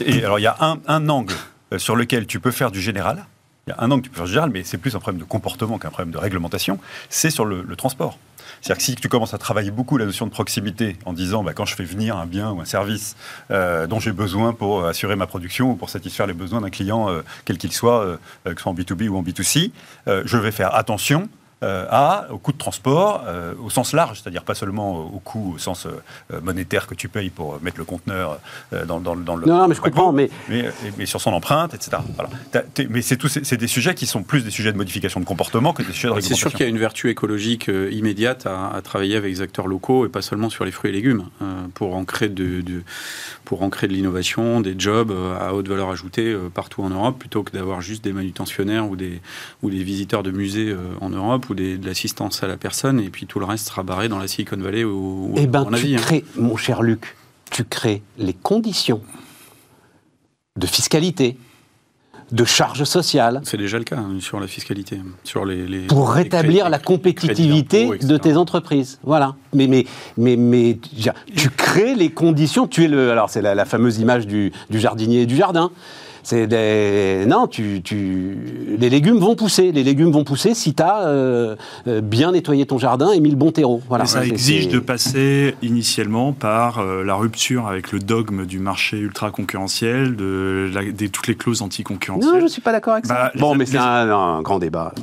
S3: Et alors, il y a un, un angle euh, sur lequel tu peux faire du général. Il y a un angle que tu peux faire général, mais c'est plus un problème de comportement qu'un problème de réglementation. C'est sur le, transport. C'est-à-dire que si tu commences à travailler beaucoup la notion de proximité en disant bah, quand je fais venir un bien ou un service euh, dont j'ai besoin pour assurer ma production ou pour satisfaire les besoins d'un client, euh, quel qu'il soit, euh, que ce soit en B2B ou en B2C, euh, je vais faire attention euh, à, au coût de transport euh, au sens large, c'est-à-dire pas seulement au coût au sens euh, monétaire que tu payes pour mettre le conteneur euh, dans, dans, dans le
S1: Non, non, mais je comprends, mais-
S3: mais, mais sur son empreinte, etc. Voilà. Mais c'est ces- c'est des sujets qui sont plus des sujets de modification de comportement que des sujets de
S4: C'est
S3: réglementation.
S4: sûr qu'il y a une vertu écologique euh, immédiate à, à travailler avec les acteurs locaux et pas seulement sur les fruits et légumes euh, pour ancrer de, de- pour ancrer de l'innovation, des jobs euh, à haute valeur ajoutée euh, partout en Europe plutôt que d'avoir juste des manutentionnaires ou des ou des visiteurs de musées euh, en Europe ou des, de l'assistance à la personne et puis tout le reste sera barré dans la Silicon Valley ou,
S1: Eh ben,
S4: en
S1: tu
S4: Asie. hein.
S1: crées, mon cher Luc, tu crées les conditions de fiscalité, de charges sociales,
S4: C'est déjà le cas hein, sur la fiscalité, sur les, les-
S1: pour rétablir la compétitivité de tes entreprises. Voilà. Mais, mais, mais, mais tu crées les conditions. Tu es le. Alors, c'est la, la fameuse image du, du jardinier et du jardin. C'est des. Non, tu, tu, les légumes vont pousser. Les légumes vont pousser si tu as bien nettoyé ton jardin et mis le bon terreau. Voilà.
S2: Mais ça exige de passer initialement par euh, la rupture avec le dogme du marché ultra concurrentiel, de, la- des, toutes les clauses
S1: Non,
S2: anticoncurrentielles.
S1: je ne suis pas d'accord avec ça.
S2: Bah,
S1: bon, mais c'est un grand débat.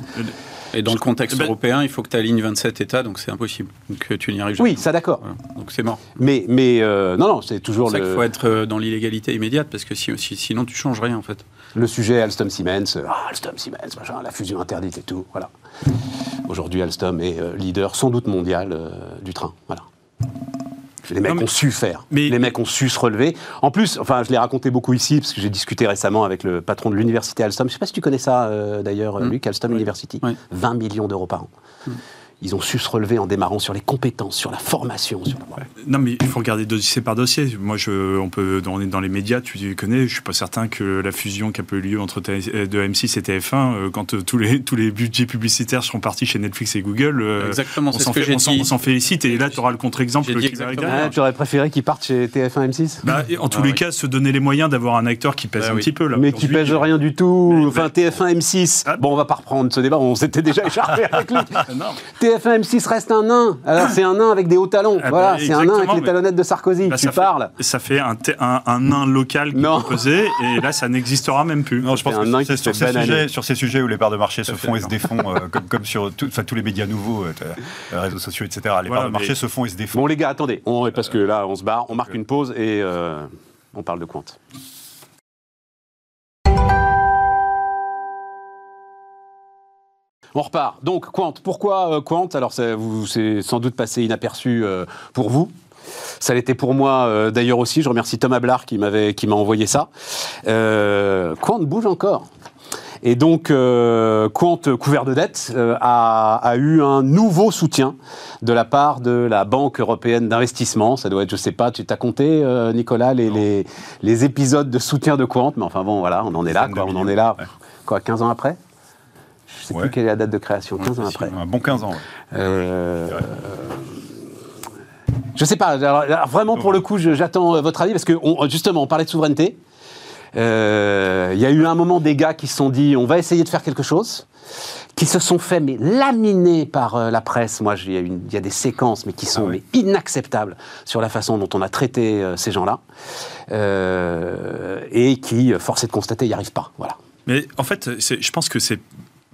S4: Et dans le contexte
S2: Ben-
S4: européen, il faut que tu alignes 27 États, donc c'est impossible. Donc tu n'y arrives jamais.
S1: Oui, ça d'accord.
S4: Voilà. Donc c'est mort.
S1: Mais, mais euh, non, non, c'est toujours le,
S4: qu'il faut être euh, dans l'illégalité immédiate, parce que si, si- sinon tu changes rien en fait.
S1: le sujet Alstom Siemens. euh, Ah, Alstom Siemens, machin, la fusion interdite et tout. Voilà. Aujourd'hui, Alstom est leader sans doute mondial euh, du train. Voilà. Les mecs
S2: mais-
S1: ont su faire.
S2: mais-
S1: les mecs ont su se relever. En plus, enfin, je l'ai raconté beaucoup ici parce que j'ai discuté récemment avec le patron de l'université Alstom. Je ne sais pas si tu connais ça euh, d'ailleurs,
S4: Mm.
S1: Luc, Alstom University.
S4: Oui.
S1: 20 millions d'euros par an.
S2: Mm.
S1: Ils ont su se relever en démarrant sur les compétences, sur la formation. Sur la...
S2: Non, mais il faut regarder dossier par dossier. Moi, je, on, peut, on est dans les médias, tu connais. Je suis pas certain que la fusion qui a eu lieu entre euh, de M6 et TF1, euh, quand euh, tous, les, tous les budgets publicitaires seront partis chez Netflix et Google,
S4: Exactement,
S2: on s'en fait- félicite. Et là, tu auras le contre-exemple qui va derrière.
S1: Ah, tu aurais préféré qu'ils partent chez TF1 M6
S2: Bah, en tous
S4: Ah
S2: les
S4: oui.
S2: cas, se donner les moyens d'avoir un acteur qui pèse
S4: Bah
S2: un
S4: oui.
S2: petit peu. Là,
S1: mais qui pèse rien du tout.
S2: Mais-
S1: enfin, TF1 M6.
S2: Ah.
S1: Bon, on va pas reprendre ce débat. On s'était déjà écharpé avec lui.
S2: Ah, non.
S1: TF1 M6 reste un nain. Alors c'est un nain avec des hauts talons.
S2: Ah
S1: voilà,
S2: bah,
S1: c'est un nain avec les talonnettes de Sarkozy.
S2: Bah,
S1: tu
S2: ça fait-
S1: parles.
S2: Ça fait un, t- un, un nain local qui
S1: Non.
S2: peut peser, et là, ça n'existera même plus.
S3: Non, je pense
S1: C'est un
S3: que
S1: nain
S3: c'est
S1: qui
S3: sur,
S1: se
S3: ces
S1: fait
S3: sujets, sur ces sujets où les parts de marché se
S2: fait
S3: font et se défont, euh, comme, comme sur tout- enfin, tous les médias nouveaux, euh, les réseaux sociaux, etc. Les
S2: Voilà,
S3: parts de marché
S2: mais-
S3: se font et se défont.
S1: Bon les gars, attendez, on- parce que là on se barre, on marque une pause et euh, on parle de Quant. On repart. Donc Quant, pourquoi euh, Quant? Alors ça vous c'est sans doute passé inaperçu euh, pour vous. Ça l'était pour moi euh, d'ailleurs aussi. Je remercie Thomas Blard qui m'avait qui m'a envoyé ça. Quant bouge encore. Et donc, euh, Quant, couvert de dettes, euh, a, a eu un nouveau soutien de la part de la Banque européenne d'investissement. Ça doit être, je sais pas, tu t'as compté, euh, Nicolas, les, les, les épisodes de soutien de Quant, mais enfin bon, voilà, on en est là, quoi, on en est là,
S3: ouais.
S1: quoi, 15 ans après? Sais
S3: Ouais.
S1: plus quelle est la date de création, 15 ans après.
S3: Un bon 15 ans. ouais.
S1: Euh, je sais pas. Alors, alors, vraiment, pour le coup, j'attends euh, votre avis parce que on- justement, on parlait de souveraineté. Euh, Il y a eu un moment des gars qui se sont dit, on va essayer de faire quelque chose, qui se sont fait mais laminés par euh, la presse. Moi, il y, a y des séquences mais qui sont
S3: Ah oui.
S1: mais inacceptables sur la façon dont on a traité euh, ces gens-là Euh, et qui, euh, force est de constater, n'y arrivent pas. Voilà.
S2: Mais en fait, je pense que c'est.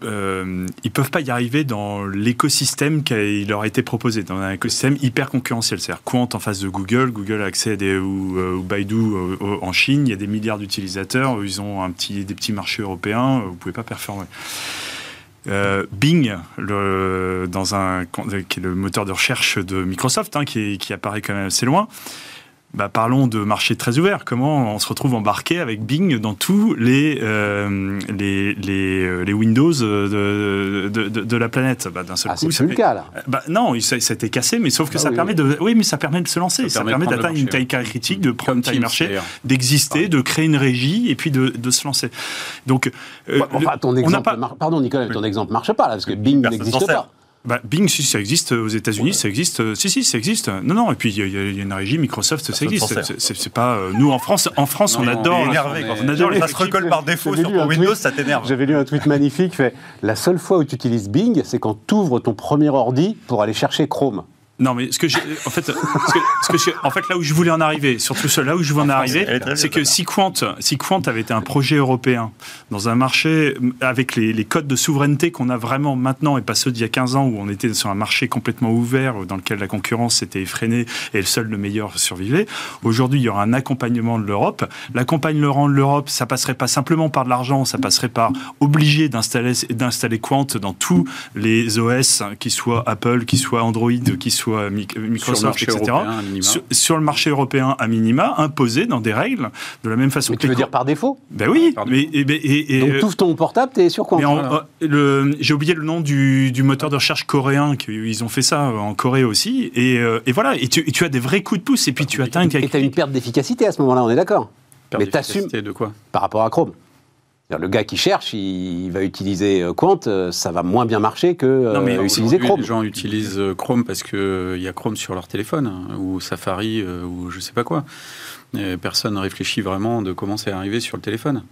S2: Euh, ils peuvent pas y arriver dans l'écosystème qui leur a été proposé, dans un écosystème hyper concurrentiel. C'est-à-dire Quant en face de Google, Google a accès à euh, ou Baidu euh, euh, en Chine, il y a des milliards d'utilisateurs, ils ont un petit, des petits marchés européens, vous pouvez pas performer. Euh, Bing, le, dans un, qui est le moteur de recherche de Microsoft, hein, qui apparaît quand même assez loin, bah, parlons de marché très ouvert. Comment on se retrouve embarqué avec Bing dans tous les, euh, les, les, euh, les Windows de, de, de- de la planète? Bah, D'un seul
S1: Ah,
S2: coup,
S1: c'est le cas là.
S2: bah, non, ça, ça a été cassé, mais sauf que
S1: Ah
S2: ça
S1: oui,
S2: permet
S1: oui.
S2: de. Oui, mais ça permet de se lancer. Ça,
S4: Ça permet
S2: d'atteindre une taille critique, de prendre une taille marché, d'exister, de créer une régie et puis de, de se lancer. Donc, euh,
S1: Ouais, enfin, ton
S2: le- on
S1: exemple
S2: pas.
S1: mar- Pardon Nicolas, mais ton exemple marche pas là parce que Bing n'existe pas.
S2: Bah, Bing, si ça existe aux États-Unis, ça existe. euh, Si, si, ça existe. Non, non. Et puis il y, a- y une régie Microsoft, ça existe. C'est- pas euh, nous en France. En France, on
S4: Non,
S2: adore.
S4: On
S3: énervé
S2: on adore
S3: ça se recolle par défaut sur
S1: tweet.
S3: Windows, ça t'énerve.
S1: J'avais lu un tweet magnifique fait La seule fois où tu utilises Bing, c'est quand tu ouvres ton premier ordi pour aller chercher Chrome.
S2: Non, mais ce que j'ai, en fait, ce que, ce que j'ai- en fait, là où je voulais en arriver, surtout ce- là où je voulais en
S3: est
S2: arriver, c'est que si Quant, si Quant avait été un projet européen dans un marché avec les, les codes de souveraineté qu'on a vraiment maintenant et pas ceux d'il y a 15 ans où on était sur un marché complètement ouvert dans lequel la concurrence était effrénée et seul le meilleur survivait. Aujourd'hui, il y aura un accompagnement de l'Europe. L'accompagnement de l'Europe, ça passerait pas simplement par de l'argent, ça passerait par obliger d'installer, d'installer Quant dans tous les OS, hein, qu'ils soient Apple, qu'ils soient Android, qu'ils soient
S4: Le
S2: Microsoft, etc. Sur, sur le marché européen à minima, imposé dans des règles, de la même façon
S1: Mais
S2: que
S1: tu veux dire par défaut
S2: Ben oui,
S4: Par
S2: mais, et, et- et-
S1: Donc
S2: euh,
S1: tu ouvres ton portable, t'es sur quoi
S2: euh, j'ai oublié le nom du, du moteur de recherche coréen, qu'ils ont fait ça euh, en Corée aussi, et, euh, et voilà, et tu, et tu as des vrais coups de pouce, et puis tu atteins une
S1: Et tu as une perte d'efficacité à ce moment-là, on est d'accord
S4: Perte
S1: Mais t'assumes
S4: d'efficacité de quoi?
S1: par rapport à Chrome. Le gars qui cherche, il va utiliser euh, Quant, euh, ça va moins bien marcher que euh,
S2: Non, mais
S1: utiliser
S4: Aujourd'hui,
S1: Chrome.
S4: Les gens utilisent Chrome parce qu'il y a Chrome sur leur téléphone, hein, ou Safari, ou je sais pas quoi. Personne ne réfléchit vraiment de comment c'est arrivé sur le téléphone.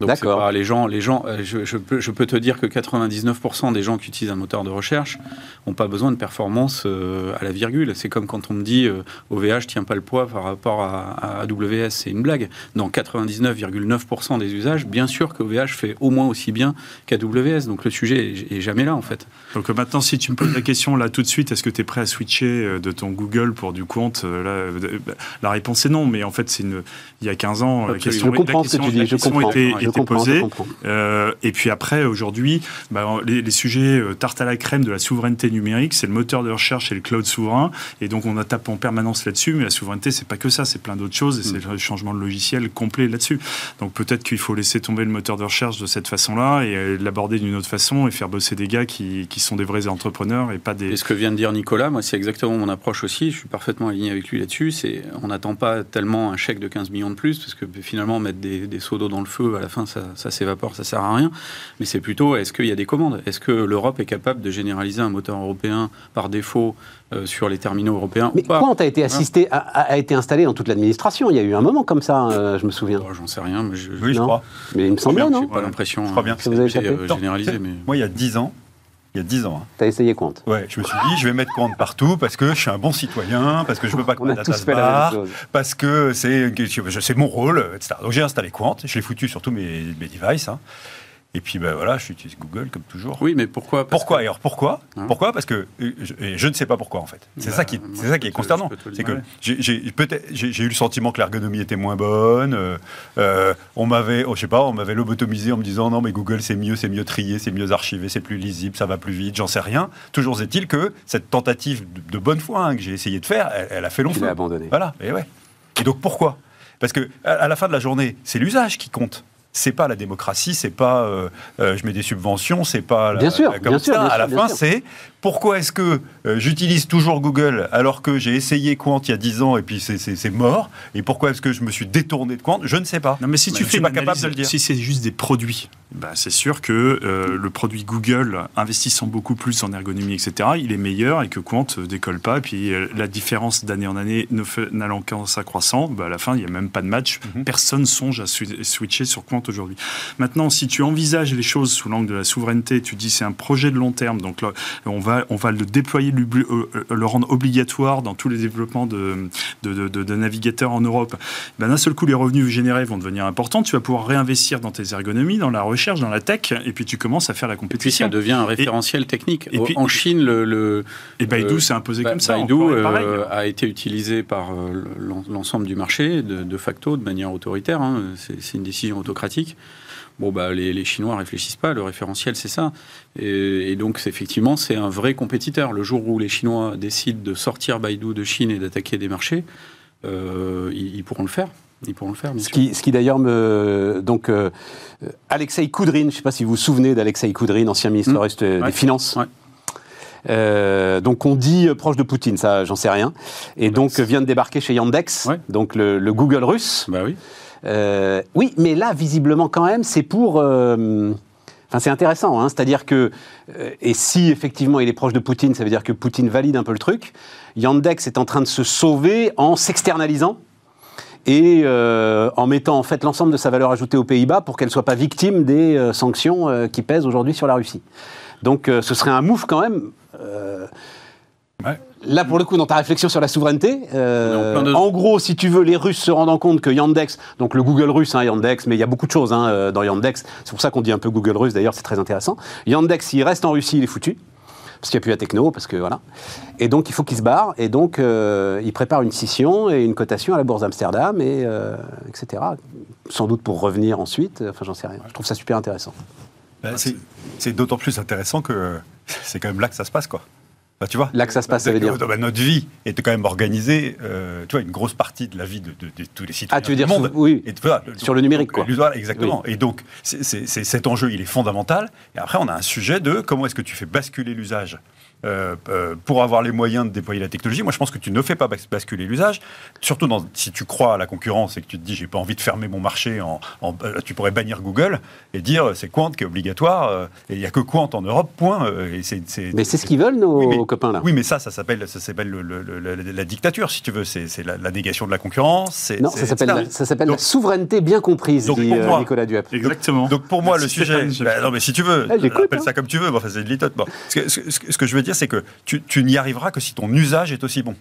S4: Donc pas- les gens, les gens, euh, je, je peux, je peux te dire que 99% des gens qui utilisent un moteur de recherche n'ont pas besoin de performance euh, à la virgule. C'est comme quand on me dit euh, OVH tient pas le poids par rapport à, à AWS, c'est une blague. Dans 99,9% des usages, bien sûr que OVH fait au moins aussi bien qu'AWS. Donc le sujet est, est jamais là en fait.
S2: Donc euh, maintenant, si tu me poses la question là tout de suite, est-ce que tu es prêt à switcher de ton Google pour du compte là, bah, La réponse est non, mais en fait, c'est une... il y a 15 ans, la question,
S1: Je comprends
S2: la
S1: ce que tu
S2: question-
S1: dis,
S2: la
S1: je
S2: question
S1: comprends.
S2: était,
S1: Je
S2: était
S1: je
S2: posée. Euh, et puis après, aujourd'hui, bah, les, les sujets euh, tarte à la crème de la souveraineté numérique, c'est le moteur de recherche et le cloud souverain. Et donc, on a tape en permanence là-dessus. Mais la souveraineté, c'est pas que ça, c'est plein d'autres choses. Et c'est le changement de logiciel complet là-dessus. Donc, peut-être qu'il faut laisser tomber le moteur de recherche de cette façon-là et euh, l'aborder d'une autre façon et faire bosser des gars qui, qui sont des vrais entrepreneurs et pas des.
S4: Et ce que vient de dire Nicolas, moi, c'est exactement mon approche aussi. Je suis parfaitement aligné avec lui là-dessus. C'est, on n'attend pas tellement un chèque de 15 millions de plus, parce que finalement, mettre des, des seaux d'eau dans le feu, à la fin, ça, ça s'évapore, ça sert à rien. Mais c'est plutôt, est-ce qu'il y a des commandes? Est-ce que l'Europe est capable de généraliser un moteur européen par défaut euh, sur les terminaux européens
S1: Mais
S4: ou pas?
S1: Quant a été assisté, a, a- a été installé dans toute l'administration? Il y a eu un moment comme ça, euh, je me souviens.
S4: Oh, J'en sais rien, mais je,
S3: Oui, je crois.
S1: Mais il me semblait,
S4: J'ai
S1: non?
S4: pas l'impression.
S3: Je crois bien.
S4: que
S1: Que vous avez
S4: c'était,
S1: tapé?
S4: euh, généralisé, mais
S3: Moi, il y a 10 ans, il y a 10 ans. hein.
S1: T'as essayé Quant.
S3: Ouais, je me suis dit, je vais mettre Quant partout parce que je suis un bon citoyen, parce que je veux pas que
S1: On
S3: ma
S1: a
S3: data
S1: tous
S3: se
S1: fait la même
S3: barre,
S1: chose.
S3: parce que c'est mon rôle, etc. Donc j'ai installé Quant, je l'ai foutu sur tous mes, mes devices. hein. Et puis ben voilà, j'utilise Google comme toujours.
S4: Oui, mais pourquoi?
S3: Pourquoi
S4: que-
S3: Et alors pourquoi?
S4: Hein?
S3: Pourquoi? Parce que euh, je, je ne sais pas pourquoi en fait. C'est
S4: Bah,
S3: ça qui,
S4: moi,
S3: c'est ça
S4: je
S3: qui est
S4: te-
S3: consternant.
S4: je
S3: C'est que j'ai, peut-être eu le sentiment que l'ergonomie était moins bonne. euh, euh, on m'avait, oh, je sais pas, on m'avait lobotomisé en me disant non mais Google c'est mieux, c'est mieux trié, c'est mieux archivé, c'est plus lisible, ça va plus vite. J'en sais rien. Toujours est-il que cette tentative de, de bonne foi hein, que j'ai essayé de faire, elle, elle a fait long
S1: Tu
S3: feu.
S1: l'as abandonné.
S3: Voilà. Et ouais. Et donc pourquoi? Parce que à, à la fin de la journée, c'est l'usage qui compte. C'est pas la démocratie, c'est pas euh, euh, je mets des subventions, c'est pas la,
S1: Bien sûr,
S3: la-
S1: bien sûr, bien
S3: à la
S1: sûr,
S3: fin, c'est pourquoi est-ce que euh, j'utilise toujours Google alors que j'ai essayé Quant il y a 10 ans et puis c'est- mort? Et pourquoi est-ce que je me suis détourné de Quant? Je ne sais pas.
S2: Non, mais si
S3: Mais
S2: tu fais
S3: pas capable de le dire.
S2: Si c'est juste des produits, bah, c'est sûr que euh, le produit Google, investissant beaucoup plus en ergonomie, etc., il est meilleur et que Quant ne décolle pas. Et puis euh, la différence d'année en année n'allant qu'en s'accroissant, bah, à la fin, il n'y a même pas de match.
S3: Mhm.
S2: Personne songe à swi- switcher sur Quant aujourd'hui. Maintenant, si tu envisages les choses sous l'angle de la souveraineté, tu dis c'est un projet de long terme, donc là, on va, on va le déployer, l'ubli- euh, le rendre obligatoire dans tous les développements de, de, de- de- de navigateurs en Europe. Ben, d'un seul coup, les revenus générés vont devenir importants. Tu vas pouvoir réinvestir dans tes ergonomies, dans la recherche, dans la tech, et puis tu commences à faire la
S4: Et puis ça
S2: compétition.
S4: devient un référentiel technique.
S2: et puis-
S4: en Chine, le, le-
S2: Et Baidu
S4: euh,
S2: s'est imposé
S4: Ba-
S2: comme ça.
S4: Baidu euh, a été utilisé par euh, l'en- l'ensemble du marché de, de facto, de manière autoritaire. hein. C'est une décision autocratique. Bon, bah, les, les Chinois réfléchissent pas. Le référentiel, c'est ça. Et, et donc, effectivement, c'est un vrai compétiteur. Le jour où les Chinois décident de sortir Baidu de Chine et d'attaquer des marchés, euh, ils, ils pourront le faire. Ils pourront le faire, bien
S1: Ce
S4: sûr.
S1: qui, ce qui d'ailleurs me. Donc, euh, Alexei Koudrin, je ne sais pas si vous vous souvenez d'Alexei Koudrin, ancien ministre
S4: Mm.
S1: russe euh,
S4: Ouais.
S1: des Finances.
S4: Ouais.
S1: Euh, donc on dit proche de Poutine, ça j'en sais rien. Et donc euh, vient de débarquer chez Yandex,
S4: Ouais.
S1: donc le, le Google russe.
S4: Bah oui.
S1: Euh, oui, mais là visiblement quand même c'est pour... euh, Enfin, c'est intéressant, hein, c'est-à-dire que, euh, et si effectivement il est proche de Poutine, ça veut dire que Poutine valide un peu le truc. Yandex est en train de se sauver en s'externalisant et en mettant en fait l'ensemble de sa valeur ajoutée aux Pays-Bas pour qu'elle ne soit pas victime des sanctions qui pèsent aujourd'hui sur la Russie. Donc ce serait un move quand même.
S3: Ouais.
S1: Là, pour le coup, dans ta réflexion sur la souveraineté, euh,
S4: en
S1: gros, si tu veux, les Russes se rendant compte que Yandex, donc le Google russe, hein, Yandex, mais il y a beaucoup de choses hein, euh, dans Yandex, c'est pour ça qu'on dit un peu Google russe, d'ailleurs, c'est très intéressant. Yandex, s'il reste en Russie, il est foutu, parce qu'il n'y a plus la techno, parce que voilà. Et donc, il faut qu'il se barre, et donc, euh, il prépare une scission et une cotation à la Bourse d'Amsterdam, et, euh, etc. Sans doute pour revenir ensuite, enfin, j'en sais rien. Je trouve ça super intéressant.
S3: Ben, c'est, c'est d'autant plus intéressant que c'est quand même là que ça se passe, quoi. Tu vois
S1: Là que ça se passe, ça veut dire.
S3: Ben, notre vie est quand même organisée, euh, tu vois, une grosse partie de la vie de, de- de tous les citoyens
S1: Ah, tu veux
S3: du
S1: dire,
S3: monde.
S1: sous- oui,
S3: Et, voilà,
S1: sur le numérique, quoi.
S3: voilà, exactement. Et donc, cet enjeu, il est fondamental. Et après, on a un sujet de comment est-ce que tu fais basculer l'usage euh, euh, pour avoir les moyens de déployer la technologie. Moi, je pense que tu ne fais pas bas- basculer l'usage, surtout dans, si tu crois à la concurrence et que tu te dis, j'ai pas envie de fermer mon marché, en, en- euh, tu pourrais bannir Google et dire, c'est Quant qui est obligatoire, euh, et il n'y a que Quant en Europe, point. euh, et c'est, c'est-
S1: Mais c'est ce qu'ils veulent, nos
S3: Oui, mais-
S1: copains, là.
S3: oui, mais ça, ça s'appelle, ça s'appelle le- le- le- la, la dictature, si tu veux. C'est, c'est la, la négation de la concurrence. c'est-
S1: non,
S3: c'est-
S1: ça s'appelle, ça s'appelle la souveraineté bien comprise,
S3: Donc,
S1: dit
S3: pour moi-
S1: Nicolas Duep.
S2: Exactement.
S3: Donc pour moi, le sujet. Bah, non, mais si tu veux,
S1: Ah,
S3: appelle
S1: hein.
S3: ça comme tu veux. Bon, enfin, c'est de litote. Bon. Ce, que, ce que- ce que je veux dire, c'est que tu, n'y arriveras que si ton usage est aussi bon.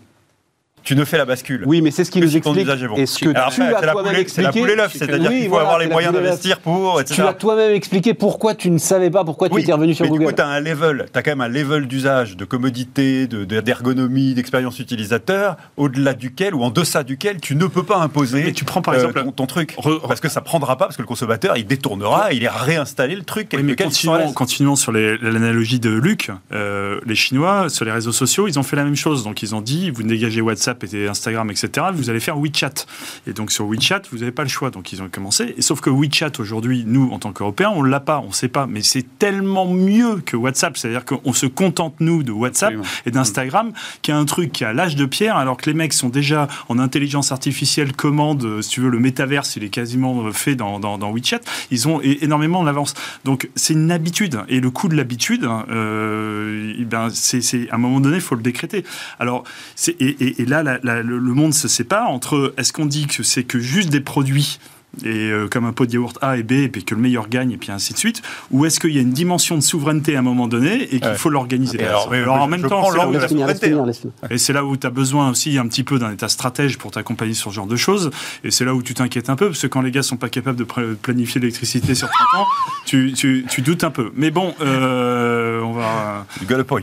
S3: Tu ne fais la bascule.
S1: Oui, mais c'est ce qui nous explique.
S3: usage est bon.
S1: Et ce que
S3: Alors
S1: tu
S3: après,
S1: as
S3: c'est la
S1: toi-même
S3: poule- c'est la poule et l'œuf, c'est-à-dire
S1: Oui,
S3: qu'il faut
S1: voilà,
S3: avoir les moyens d'investir pour, etc.
S1: Tu as toi-même expliqué pourquoi tu ne savais pas pourquoi tu
S3: Oui,
S1: étais revenu sur
S3: mais
S1: Google.
S3: du coup, tu as un level, tu as quand même un level d'usage, de commodité, de- de- d'ergonomie, d'expérience utilisateur, au-delà duquel ou en deçà duquel tu ne peux pas imposer
S2: Mais tu prends par
S3: euh,
S2: exemple-
S3: ton, ton truc.
S2: Re- re-
S3: parce que ça prendra pas, parce que le consommateur, il détournera, il ira réinstaller le truc.
S2: Oui, mais continuons, continuons sur l'analogie de Luc. Euh, les Chinois, sur les réseaux sociaux, ils ont fait la même chose. Donc, ils ont dit, vous dégagez WhatsApp et Instagram, etc., vous allez faire WeChat. Et donc, sur WeChat, vous n'avez pas le choix. Donc, ils ont commencé. Et sauf que WeChat, aujourd'hui, nous, en tant qu'Européens, on ne l'a pas, on ne sait pas. Mais c'est tellement mieux que WhatsApp. C'est-à-dire qu'on se contente, nous, de WhatsApp
S4: Absolument.
S2: et d'Instagram, qui a un truc qui a l'âge de pierre, alors que les mecs sont déjà en intelligence artificielle, commande, euh, si tu veux, le métaverse, il est quasiment euh, fait dans, dans, dans WeChat. Ils ont énormément d'avance. Donc, c'est une habitude. Et le coût de l'habitude, euh, eh ben, c'est, à un moment donné, il faut le décréter. Alors, c'est, et, et- et là, la- la- le, monde se sépare entre est-ce qu'on dit que c'est que juste des produits et euh, comme un pot de yaourt A et B, et puis que le meilleur gagne, et puis ainsi de suite Ou est-ce qu'il y a une dimension de souveraineté à un moment donné et qu'il
S3: Ouais.
S2: faut l'organiser
S3: Et alors,
S2: en même temps, c'est là où
S1: Finir, finir,
S3: hein.
S1: finir.
S2: et c'est là où tu as besoin aussi un petit peu d'un état stratège pour t'accompagner sur ce genre de choses. Et c'est là où tu t'inquiètes un peu, parce que quand les gars sont pas capables de planifier l'électricité sur 30 ans, tu, tu- tu doutes un peu. Mais bon, euh, on va...
S3: You got a point.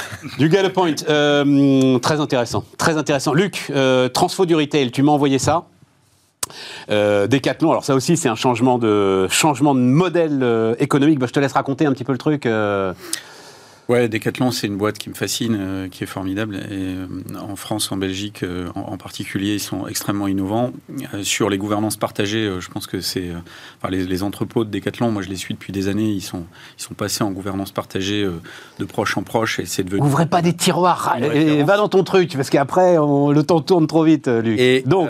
S1: Du Gala Point, euh, très intéressant, très intéressant. Luc, euh, transfo du retail, tu m'as envoyé ça. Euh, Décathlon, alors ça aussi c'est un changement de changement de modèle euh, économique. Bah, je te laisse raconter un petit peu le truc.
S4: Ouais, Decathlon, c'est une boîte qui me fascine, euh, qui est formidable. Et euh, en France, en Belgique euh, en, en particulier, ils sont extrêmement innovants. Sur les gouvernances partagées, je pense que c'est. enfin, les, les entrepôts de Decathlon, moi je les suis depuis des années, ils sont, ils sont passés en gouvernance partagée de proche en proche et c'est devenu.
S1: Ouvrez pas des tiroirs, et- va dans ton truc parce qu'après le temps tourne trop vite, Luc.
S4: Et,
S1: Donc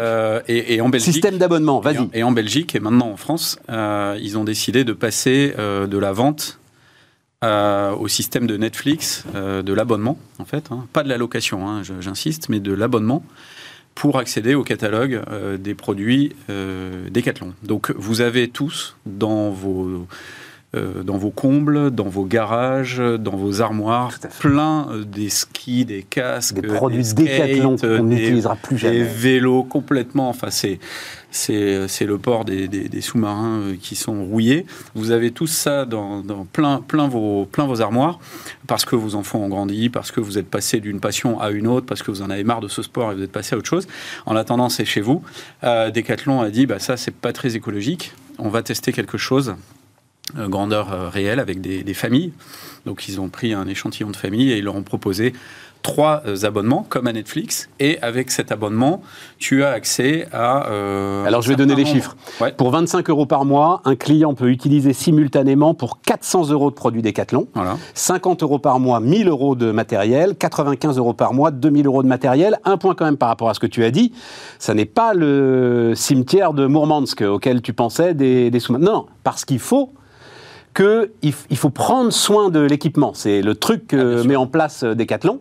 S4: et, et en Belgique.
S1: système d'abonnement, vas-y.
S4: Et en Belgique et maintenant en France, ils ont décidé de passer de la vente euh, au système de Netflix, euh, de l'abonnement en fait, hein. pas de la location, hein, j'insiste, mais de l'abonnement pour accéder au catalogue euh, des produits euh, Decathlon. Donc vous avez tous dans vos euh, dans vos combles, dans vos garages, dans vos armoires, plein euh, des skis, des casques,
S1: Des produits Décathlon
S4: euh,
S1: qu'on
S4: des-
S1: n'utilisera plus
S4: des
S1: jamais.
S4: vélos complètement. Enfin, c'est c'est le port des, des- des sous-marins qui sont rouillés. Vous avez tout ça dans, dans plein plein vos plein vos armoires parce que vos enfants ont grandi, parce que vous êtes passé d'une passion à une autre, parce que vous en avez marre de ce sport et vous êtes passé à autre chose. En attendant, c'est chez vous. Euh, Decathlon a dit bah ça c'est pas très écologique. On va tester quelque chose grandeur euh, réelle avec des, des familles. Donc ils ont pris un échantillon de familles et ils leur ont proposé trois euh, abonnements comme à Netflix. Et avec cet abonnement, tu as accès à. euh,
S1: Alors, je vais donner les
S4: nombre-
S1: chiffres.
S4: Ouais.
S1: Pour 25 euros par mois, un client peut utiliser simultanément pour 400 euros de produits Décathlon.
S4: Voilà.
S1: 50 euros par mois, 1000 euros de matériel, 95 euros par mois, 2000 euros de matériel. Un point quand même par rapport à ce que tu as dit, ça n'est pas le cimetière de Mourmansk auquel tu pensais des, des sous Non, parce qu'il faut que il, faut prendre soin de l'équipement. C'est le truc que
S4: Ah,
S1: met en place euh, Decathlon.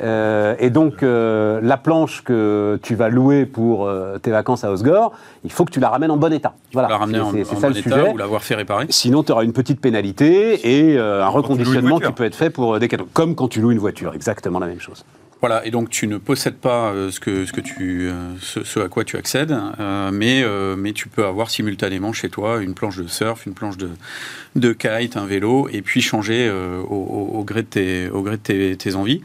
S1: Euh, et donc, euh, la planche que tu vas louer pour euh, tes vacances à Osgore, il faut que tu la ramènes en bon état. Voilà,
S4: la ramener
S1: C'est-
S4: en,
S1: c'est
S4: en
S1: ça
S4: bon
S1: le
S4: état
S1: sujet.
S4: ou l'avoir fait réparer.
S1: Sinon, tu auras une petite pénalité et un reconditionnement qui peut être fait pour Decathlon. Comme quand tu loues une voiture, exactement la même chose.
S4: Voilà, et donc tu ne possèdes pas euh, ce, que, ce, que tu, euh, ce, ce à quoi tu accèdes, euh, mais, euh, mais tu peux avoir simultanément chez toi une planche de surf, une planche de, de kite, un vélo, et puis changer au, au- au gré de tes, au gré de tes, tes envies.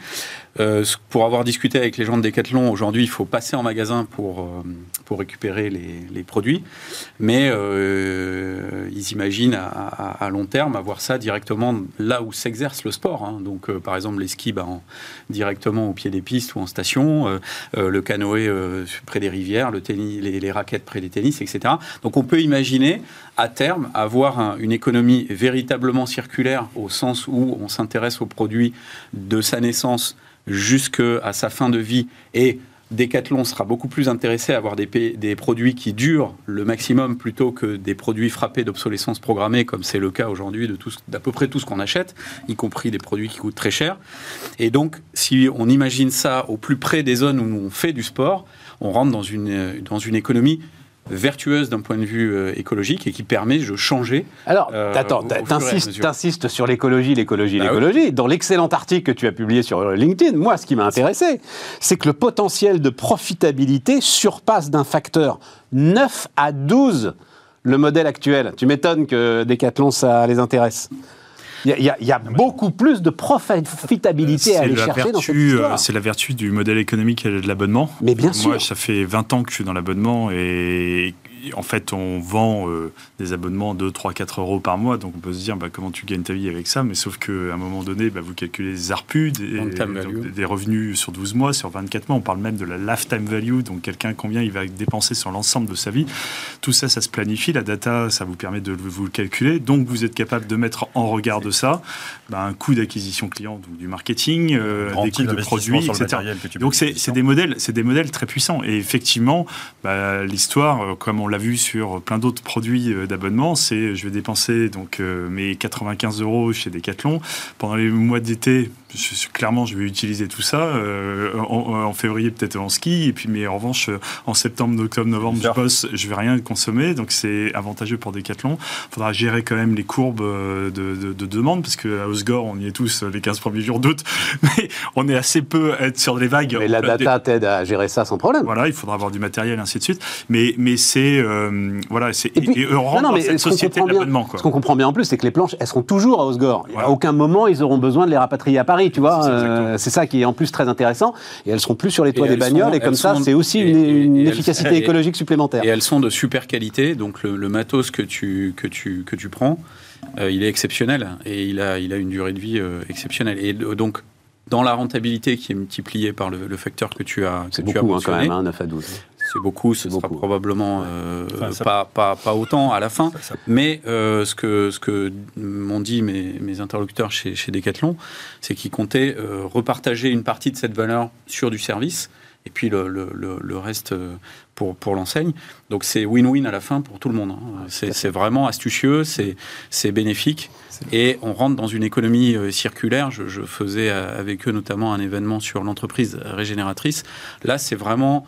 S4: Euh, pour avoir discuté avec les gens de Decathlon, aujourd'hui, il faut passer en magasin pour, euh, pour récupérer les, produits, mais euh, ils imaginent à, long terme avoir ça directement là où s'exerce le sport. hein. Donc, par exemple, les skis bah, en- directement au pied des pistes ou en station, le canoë près des rivières, le tennis, les, raquettes près des tennis, etc. Donc, on peut imaginer à terme avoir un- une économie véritablement circulaire au sens où on s'intéresse aux produits de sa naissance jusqu'à sa fin de vie et Decathlon sera beaucoup plus intéressé à avoir des, produits qui durent le maximum plutôt que des produits frappés d'obsolescence programmée, comme c'est le cas aujourd'hui de d'à peu près tout ce qu'on achète, y compris des produits qui coûtent très cher. Et donc, si on imagine ça au plus près des zones où on fait du sport, on rentre dans une, dans une économie vertueuse d'un point de vue euh, écologique et qui permet de changer.
S1: Alors,
S4: Euh,
S1: attends, t'insistes sur l'écologie, l'écologie,
S4: Bah
S1: l'écologie. Dans l'excellent article que tu as publié sur euh, LinkedIn, moi, ce qui m'a intéressé, c'est que le potentiel de profitabilité surpasse d'un facteur 9 à 12 le modèle actuel. Tu m'étonnes que Decathlon, ça les intéresse. Il y a, il y a- il y a beaucoup plus de profitabilité à aller
S2: la,
S1: chercher dans cette
S2: euh,
S1: histoire.
S2: c'est la vertu du modèle économique et de l'abonnement.
S1: Mais bien
S2: Moi,
S1: sûr.
S2: ça fait 20 ans que je suis dans l'abonnement et en fait, on vend euh, des abonnements de 3, 4 euros par mois. Donc, on peut se dire bah, comment tu gagnes ta vie avec ça? Mais sauf qu'à un moment donné, bah, vous calculez les ARPU, des, donc, des revenus sur 12 mois, sur 24 mois. On parle même de la lifetime value. Donc, quelqu'un, combien il va dépenser sur l'ensemble de sa vie? Tout ça, ça se planifie. La data, ça vous permet de vous le calculer. Donc, vous êtes capable de mettre en regard de ça bah, un coût d'acquisition client, donc du marketing, euh, des coûts de produits, etc. Donc c'est des modèles, des modèles très puissants. Et effectivement, l'histoire, euh, comme on l'a vu sur plein d'autres produits euh, d'abonnement, c'est je vais dépenser donc euh, mes 95 euros chez Decathlon pendant les mois d'été. clairement, je vais utiliser tout ça euh, en, en février peut-être en ski, et puis mais en revanche en septembre, octobre, novembre, je bosse, je vais rien consommer, donc c'est avantageux pour Decathlon. Faudra gérer quand même les courbes de, de- de demande, parce qu'à Osgore, on y est tous les 15 premiers jours d'août, mais on est assez peu à être sur les vagues.
S1: Mais la
S2: des-
S1: data t'aide à gérer ça sans problème.
S2: Voilà, il faudra avoir du matériel, ainsi de suite. Mais, mais c'est euh, voilà, c'est
S1: Et puis-
S2: et, et on rentre
S1: Non, non,
S2: dans
S1: mais
S2: cette
S1: ce qu'on
S2: société
S1: comprend
S2: de
S1: bien-
S2: l'abonnement, quoi.
S1: Ce qu'on comprend bien en plus, c'est que les planches, elles seront toujours à Osgore.
S2: Voilà.
S1: À aucun moment, ils auront besoin de les rapatrier à Paris, tu vois.
S2: C'est ça,
S1: Euh,
S2: exactement.
S1: C'est ça qui est en plus très intéressant. Et elles seront plus sur les toits
S4: Et
S1: des bagnoles.
S4: sont-
S1: et comme ça,
S4: sont-
S1: c'est aussi
S4: et-
S1: une,
S4: elles-
S1: efficacité écologique supplémentaire.
S4: Et elles sont de super qualité, donc le, le matos que tu, que tu, que tu prends, euh, il est exceptionnel et il a, il a une durée de vie euh, exceptionnelle. Et donc, dans la rentabilité qui est multipliée par le, le facteur que tu as, que
S1: C'est
S4: tu as
S1: beaucoup hein, quand même, hein, 9 à 12.
S4: C'est beaucoup, ce sera
S1: beaucoup.
S4: probablement euh,
S3: Enfin, ça-
S4: pas, pas, pas autant à la fin.
S3: Ça- ça-
S4: Mais euh, ce que, ce que m'ont dit mes, mes interlocuteurs chez, chez Decathlon, c'est qu'ils comptaient euh, repartager une partie de cette valeur sur du service et puis le, le- le- le reste pour, pour l'enseigne. Donc c'est win-win à la fin pour tout le monde. hein. C'est vraiment astucieux, c'est bénéfique. Et on rentre dans une économie circulaire. Je, je faisais avec eux notamment un événement sur l'entreprise régénératrice. Là, c'est vraiment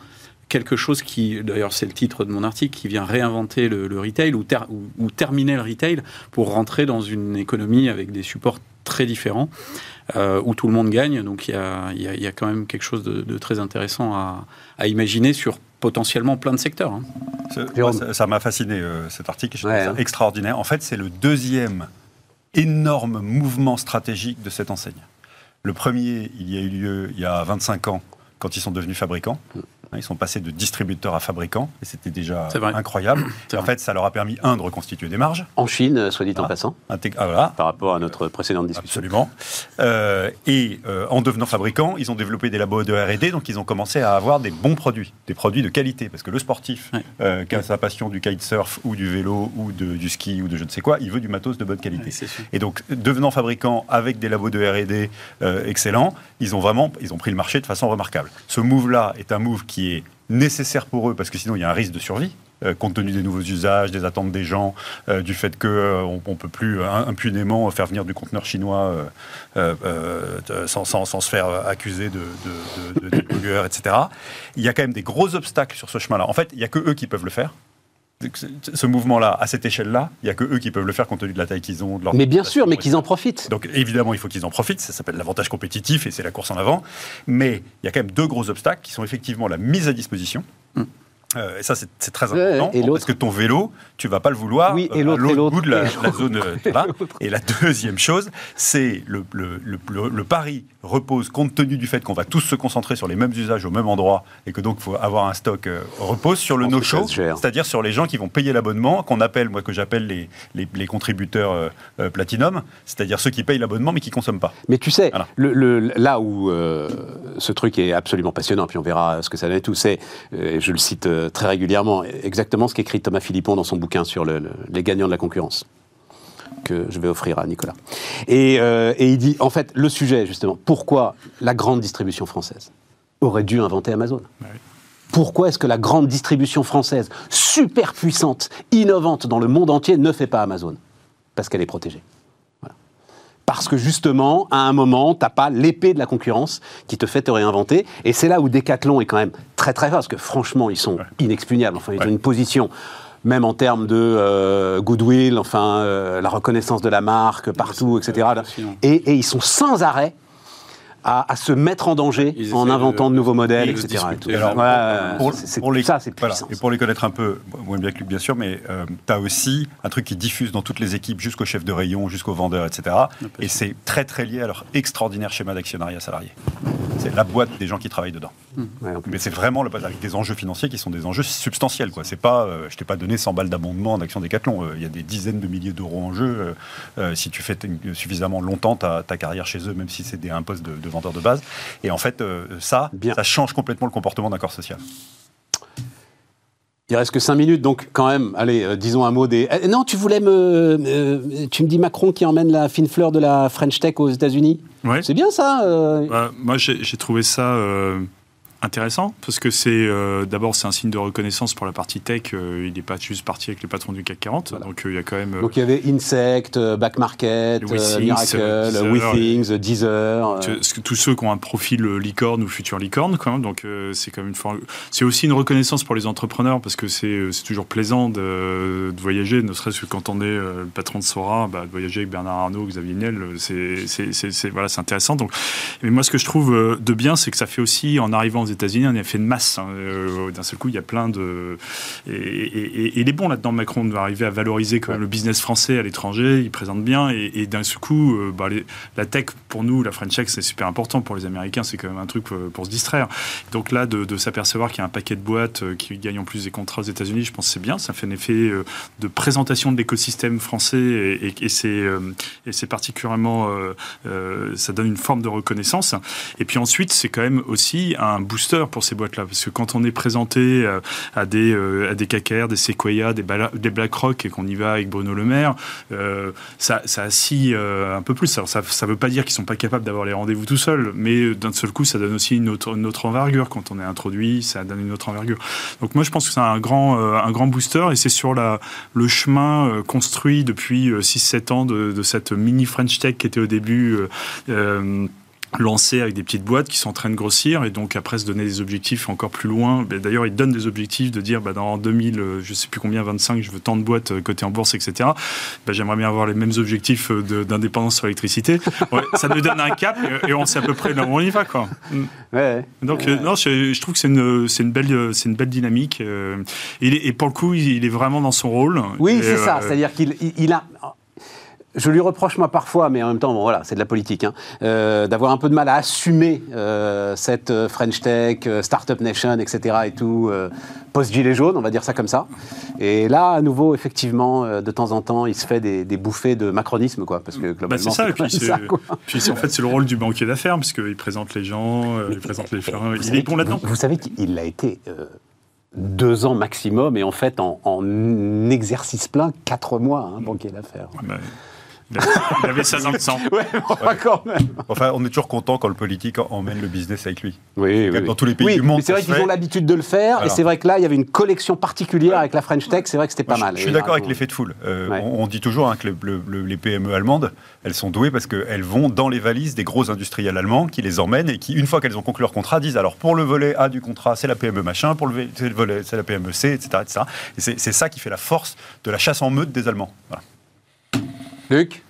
S4: quelque chose qui, d'ailleurs c'est le titre de mon article, qui vient réinventer le, le retail ou, ter- ou, ou terminer le retail pour rentrer dans une économie avec des supports très différents euh, où tout le monde gagne. Donc il y a, il y a- il y a quand même quelque chose de, de très intéressant à, à imaginer sur potentiellement plein de secteurs. hein.
S3: Ce- ça- m'a fasciné euh, cet article, je
S1: Ouais,
S3: ça
S1: hein.
S3: extraordinaire. En fait, c'est le deuxième énorme mouvement stratégique de cette enseigne. Le premier, il y a eu lieu il y a 25 ans, quand ils sont devenus fabricants. Ils sont passés de distributeurs à fabricants, et c'était déjà incroyable. En
S4: vrai.
S3: fait, ça leur a permis, un, de reconstituer des marges.
S1: En Chine, soit dit en
S3: Ah.
S1: passant,
S3: Intég- ah, voilà.
S1: par rapport à notre précédente discussion.
S3: Absolument. Euh, et euh, en devenant fabricants, ils ont développé des labos de R&D, donc ils ont commencé à avoir des bons produits, des produits de qualité, parce que le sportif
S4: Ouais.
S3: euh, qui a sa passion du kitesurf ou du vélo ou de- du ski ou de je ne sais quoi, il veut du matos de bonne qualité.
S4: Ouais.
S3: Et donc, devenant fabricants avec des labos de R&D euh, excellents, ils ont vraiment, ils ont pris le marché de façon remarquable. Ce move-là est un move qui est nécessaire pour eux parce que sinon il y a un risque de survie. euh, compte tenu des nouveaux usages, des attentes des gens, euh, du fait qu'on ne peut plus euh, impunément faire venir du conteneur chinois euh, euh, euh, sans, sans- sans se faire accuser de, de, etc. Il y a quand même des gros obstacles sur ce chemin-là. En fait, il n'y a que eux qui peuvent le faire. Ce mouvement-là, à cette échelle-là, il n'y a que eux qui peuvent le faire compte tenu de la taille qu'ils ont. De leur
S1: Mais bien sûr, mais qu'ils en profitent.
S3: donc évidemment, il faut qu'ils en profitent, ça s'appelle l'avantage compétitif et c'est la course en avant. Mais il y a quand même deux gros obstacles qui sont effectivement la mise à disposition. Euh, et ça, c'est très important.
S1: et
S3: parce que ton vélo, tu vas pas le vouloir
S1: Oui, et
S3: euh,
S1: l'autre,
S3: à l'autre bout de la, la zone. euh, voilà. Et la deuxième chose, c'est le, le, le, le- le pari repose compte tenu du fait qu'on va tous se concentrer sur les mêmes usages au même endroit et que donc il faut avoir un stock euh, repose sur le no-show, c'est-à-dire sur les gens qui vont payer l'abonnement, qu'on appelle, moi que j'appelle les, les, les contributeurs euh, euh, platinum, c'est-à-dire ceux qui payent l'abonnement mais qui consomment pas.
S1: Mais tu sais,
S3: Voilà.
S1: le, le- là où euh, ce truc est absolument passionnant, puis on verra ce que ça donne et tout, c'est, euh, je le cite euh, très régulièrement, exactement ce qu'écrit Thomas Philippon dans son bouquin sur le- le- les gagnants de la concurrence, que je vais offrir à Nicolas. Et, euh, et il dit, en fait, le sujet, justement, pourquoi la grande distribution française aurait dû inventer Amazon? Pourquoi est-ce que la grande distribution française, super puissante, innovante dans le monde entier, ne fait pas Amazon? Parce qu'elle est protégée. Parce que justement, à un moment, t'as pas l'épée de la concurrence qui te fait te réinventer. Et c'est là où Decathlon est quand même très très fort, parce que franchement, ils sont inexpugnables. Enfin, ils
S3: Ouais.
S1: ont une position, même en termes de euh, goodwill, enfin, euh, la reconnaissance de la marque partout, etc. et ils sont sans arrêt à, à se mettre en danger
S4: Ils
S1: en inventant
S4: de-
S1: de nouveaux modèles, etc. et.
S3: Alors,
S1: Ouais,
S3: pour, les,
S1: ça, c'est
S3: voilà. Et pour les connaître un peu, moins bien que Luc, bien sûr, mais tu as aussi un truc qui diffuse dans toutes les équipes, jusqu'au chef de rayon, jusqu'aux vendeurs, etc. Et c'est très, très lié à leur extraordinaire schéma d'actionnariat salarié. C'est la boîte des gens qui travaillent dedans.
S1: Ouais, en.
S3: Mais c'est vraiment le, avec des enjeux financiers qui sont des enjeux substantiels. Quoi. C'est pas, euh, je t'ai pas donné 100 balles d'abondement d'action Décathlon. Euh, Il y a des dizaines de milliers d'euros en jeu. euh, si tu fais suffisamment longtemps ta, ta carrière chez eux, même si c'est des- un poste de, de vendeur de base. Et en fait, euh, ça,
S1: Bien.
S3: ça change complètement le comportement d'un corps social.
S1: Il reste que 5 minutes, donc quand même, allez, euh, disons un mot des... Euh, non, tu voulais me... euh, tu me dis Macron qui emmène la fine fleur de la French Tech aux États-Unis?
S2: Ouais.
S1: C'est bien ça euh,
S2: Bah, moi, j'ai j'ai trouvé ça euh, intéressant parce que c'est euh, d'abord c'est un signe de reconnaissance pour la partie tech. Euh, il n'est pas juste parti avec les patrons du CAC 40, donc euh, il y a quand même.
S1: donc il y avait Insect, Back Market, Miracle, WeThings, Deezer.
S2: Tous ceux qui ont un profil licorne ou futur licorne, quoi, donc c'est quand même une C'est aussi une reconnaissance pour les entrepreneurs parce que c'est toujours plaisant de, de, voyager, ne serait-ce que quand on est le patron de Sora, bah, de voyager avec Bernard Arnault, Xavier Niel, c'est voilà, c'est intéressant. Donc, mais moi ce que je trouve de bien, c'est que ça fait aussi en arrivant aux États-Unis un effet de masse. Hein. Euh, d'un seul coup, il y a plein de. Et, il est bon là-dedans, Macron, d'arriver à valoriser quand même le business français à l'étranger. Il présente bien. Et, d'un seul coup, euh, bah, la tech, pour nous, la French Tech, c'est super important. Pour les Américains, c'est quand même un truc euh, pour se distraire. Donc là, de, s'apercevoir qu'il y a un paquet de boîtes qui gagnent en plus des contrats aux États-Unis, je pense que c'est bien. Ça fait un effet de présentation de l'écosystème français et, c'est particulièrement. ça donne une forme de reconnaissance. Et puis ensuite, c'est quand même aussi un boost pour ces boîtes-là. Parce que quand on est présenté euh, à des, euh, à des KKR, des Sequoia, des, des BlackRock et qu'on y va avec Bruno Le Maire, euh, ça, ça un peu plus. Alors ça veut pas dire qu'ils sont pas capables d'avoir les rendez-vous tout seuls, mais d'un seul coup, ça donne aussi une autre, une autre envergure. Quand on est introduit, ça donne une autre envergure. Donc moi, je pense que c'est un grand, un grand booster et c'est sur le chemin construit depuis 6-7 ans de, cette mini French Tech qui était au début lancé avec des petites boîtes qui sont en train de grossir et donc après se donner des objectifs encore plus loin. D'ailleurs, ils donnent des objectifs de dire bah, dans 2000, euh, je sais plus combien, 25, je veux tant de boîtes euh, cotées en bourse, etc. Ben, J'aimerais bien avoir les mêmes objectifs euh, d'indépendance sur l'électricité. ça nous donne un cap et, on sait à peu près là où on y va. Quoi. Ouais. Donc, non, je, trouve que c'est une, une, belle, une belle dynamique. et, et, pour le coup, il, est vraiment dans son rôle.
S1: Oui, c'est ça. C'est-à-dire qu'il il a je lui reproche moi parfois, mais en même temps, bon voilà, c'est de la politique, hein, euh, d'avoir un peu de mal à assumer euh, cette euh, French Tech, Startup Nation, etc. et tout, post-gilet jaune, on va dire ça comme ça. Et là, à nouveau, effectivement, de temps en temps, il se fait des, bouffées de macronisme, quoi, parce que
S2: bah, globalement, c'est ça. puis, en fait, c'est le rôle du banquier d'affaires, parce qu'il présente les gens, il présente les fleurs, il est bon là-dedans.
S1: Vous, savez qu'il l'a été deux ans maximum, et en fait, en, exercice plein, quatre mois, hein, banquier d'affaires.
S2: Bah, il avait 16 ans de sang.
S1: Ouais, quand même.
S3: Enfin, on est toujours content quand le politique emmène le business avec lui.
S1: Oui, oui.
S3: Dans tous les pays du monde.
S1: C'est vrai qu'ils ont l'habitude de le faire, et c'est vrai que là, il y avait une collection particulière avec la French Tech, c'est vrai que c'était pas mal.
S3: Je suis d'accord avec l'effet de foule. Euh, on, dit toujours hein, que les PME allemandes, elles sont douées parce qu'elles vont dans les valises des gros industriels allemands qui les emmènent et qui, une fois qu'elles ont conclu leur contrat, disent alors pour le volet A du contrat, c'est la PME machin, pour le volet, c'est la PME C, etc. etc. Et c'est ça qui fait la force de la chasse en meute des Allemands. Voilà.
S1: Luke?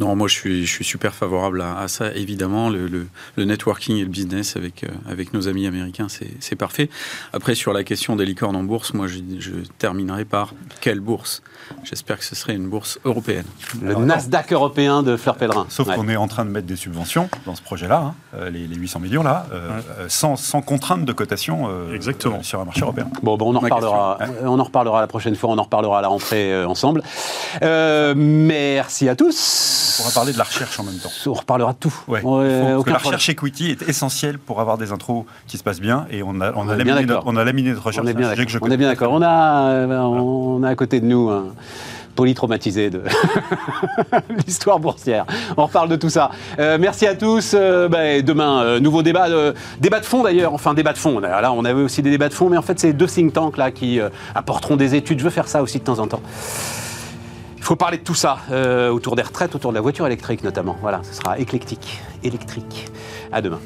S4: Non, moi je suis, je suis super favorable à, ça. Évidemment, le, le, networking et le business avec, euh, avec nos amis américains, c'est parfait. Après, sur la question des licornes en bourse, moi je, je terminerai par quelle bourse? J'espère que ce serait une bourse européenne.
S1: Le Nasdaq européen de Fleur Pellerin.
S3: Sauf qu'on est en train de mettre des subventions dans ce projet-là, hein, euh, les, 800 millions là, euh, sans, sans, contrainte de cotation
S2: Exactement.
S3: sur un marché européen.
S1: Bon, bon on, en reparlera, on en reparlera la prochaine fois, on en reparlera à la rentrée ensemble. merci à tous.
S3: On pourra parler de la recherche en même temps.
S1: On reparlera de tout.
S3: Ouais, que la recherche equity est essentielle pour avoir des intros qui se passent bien et on a, on, a, laminé, notre, on a laminé notre recherche.
S1: On est bien d'accord. On est bien d'accord. On a, on a à côté de nous un polytraumatisé de l'histoire boursière. On reparle de tout ça. Euh, merci à tous. Euh, bah, demain, euh, nouveau débat, débat de fond d'ailleurs. Enfin, débat de fond. Là, on avait aussi des débats de fond, mais en fait, c'est deux think tanks là qui apporteront des études. Je veux faire ça aussi de temps en temps. Il faut parler de tout ça, euh, autour des retraites, autour de la voiture électrique notamment. Voilà, ce sera éclectique, électrique. À demain.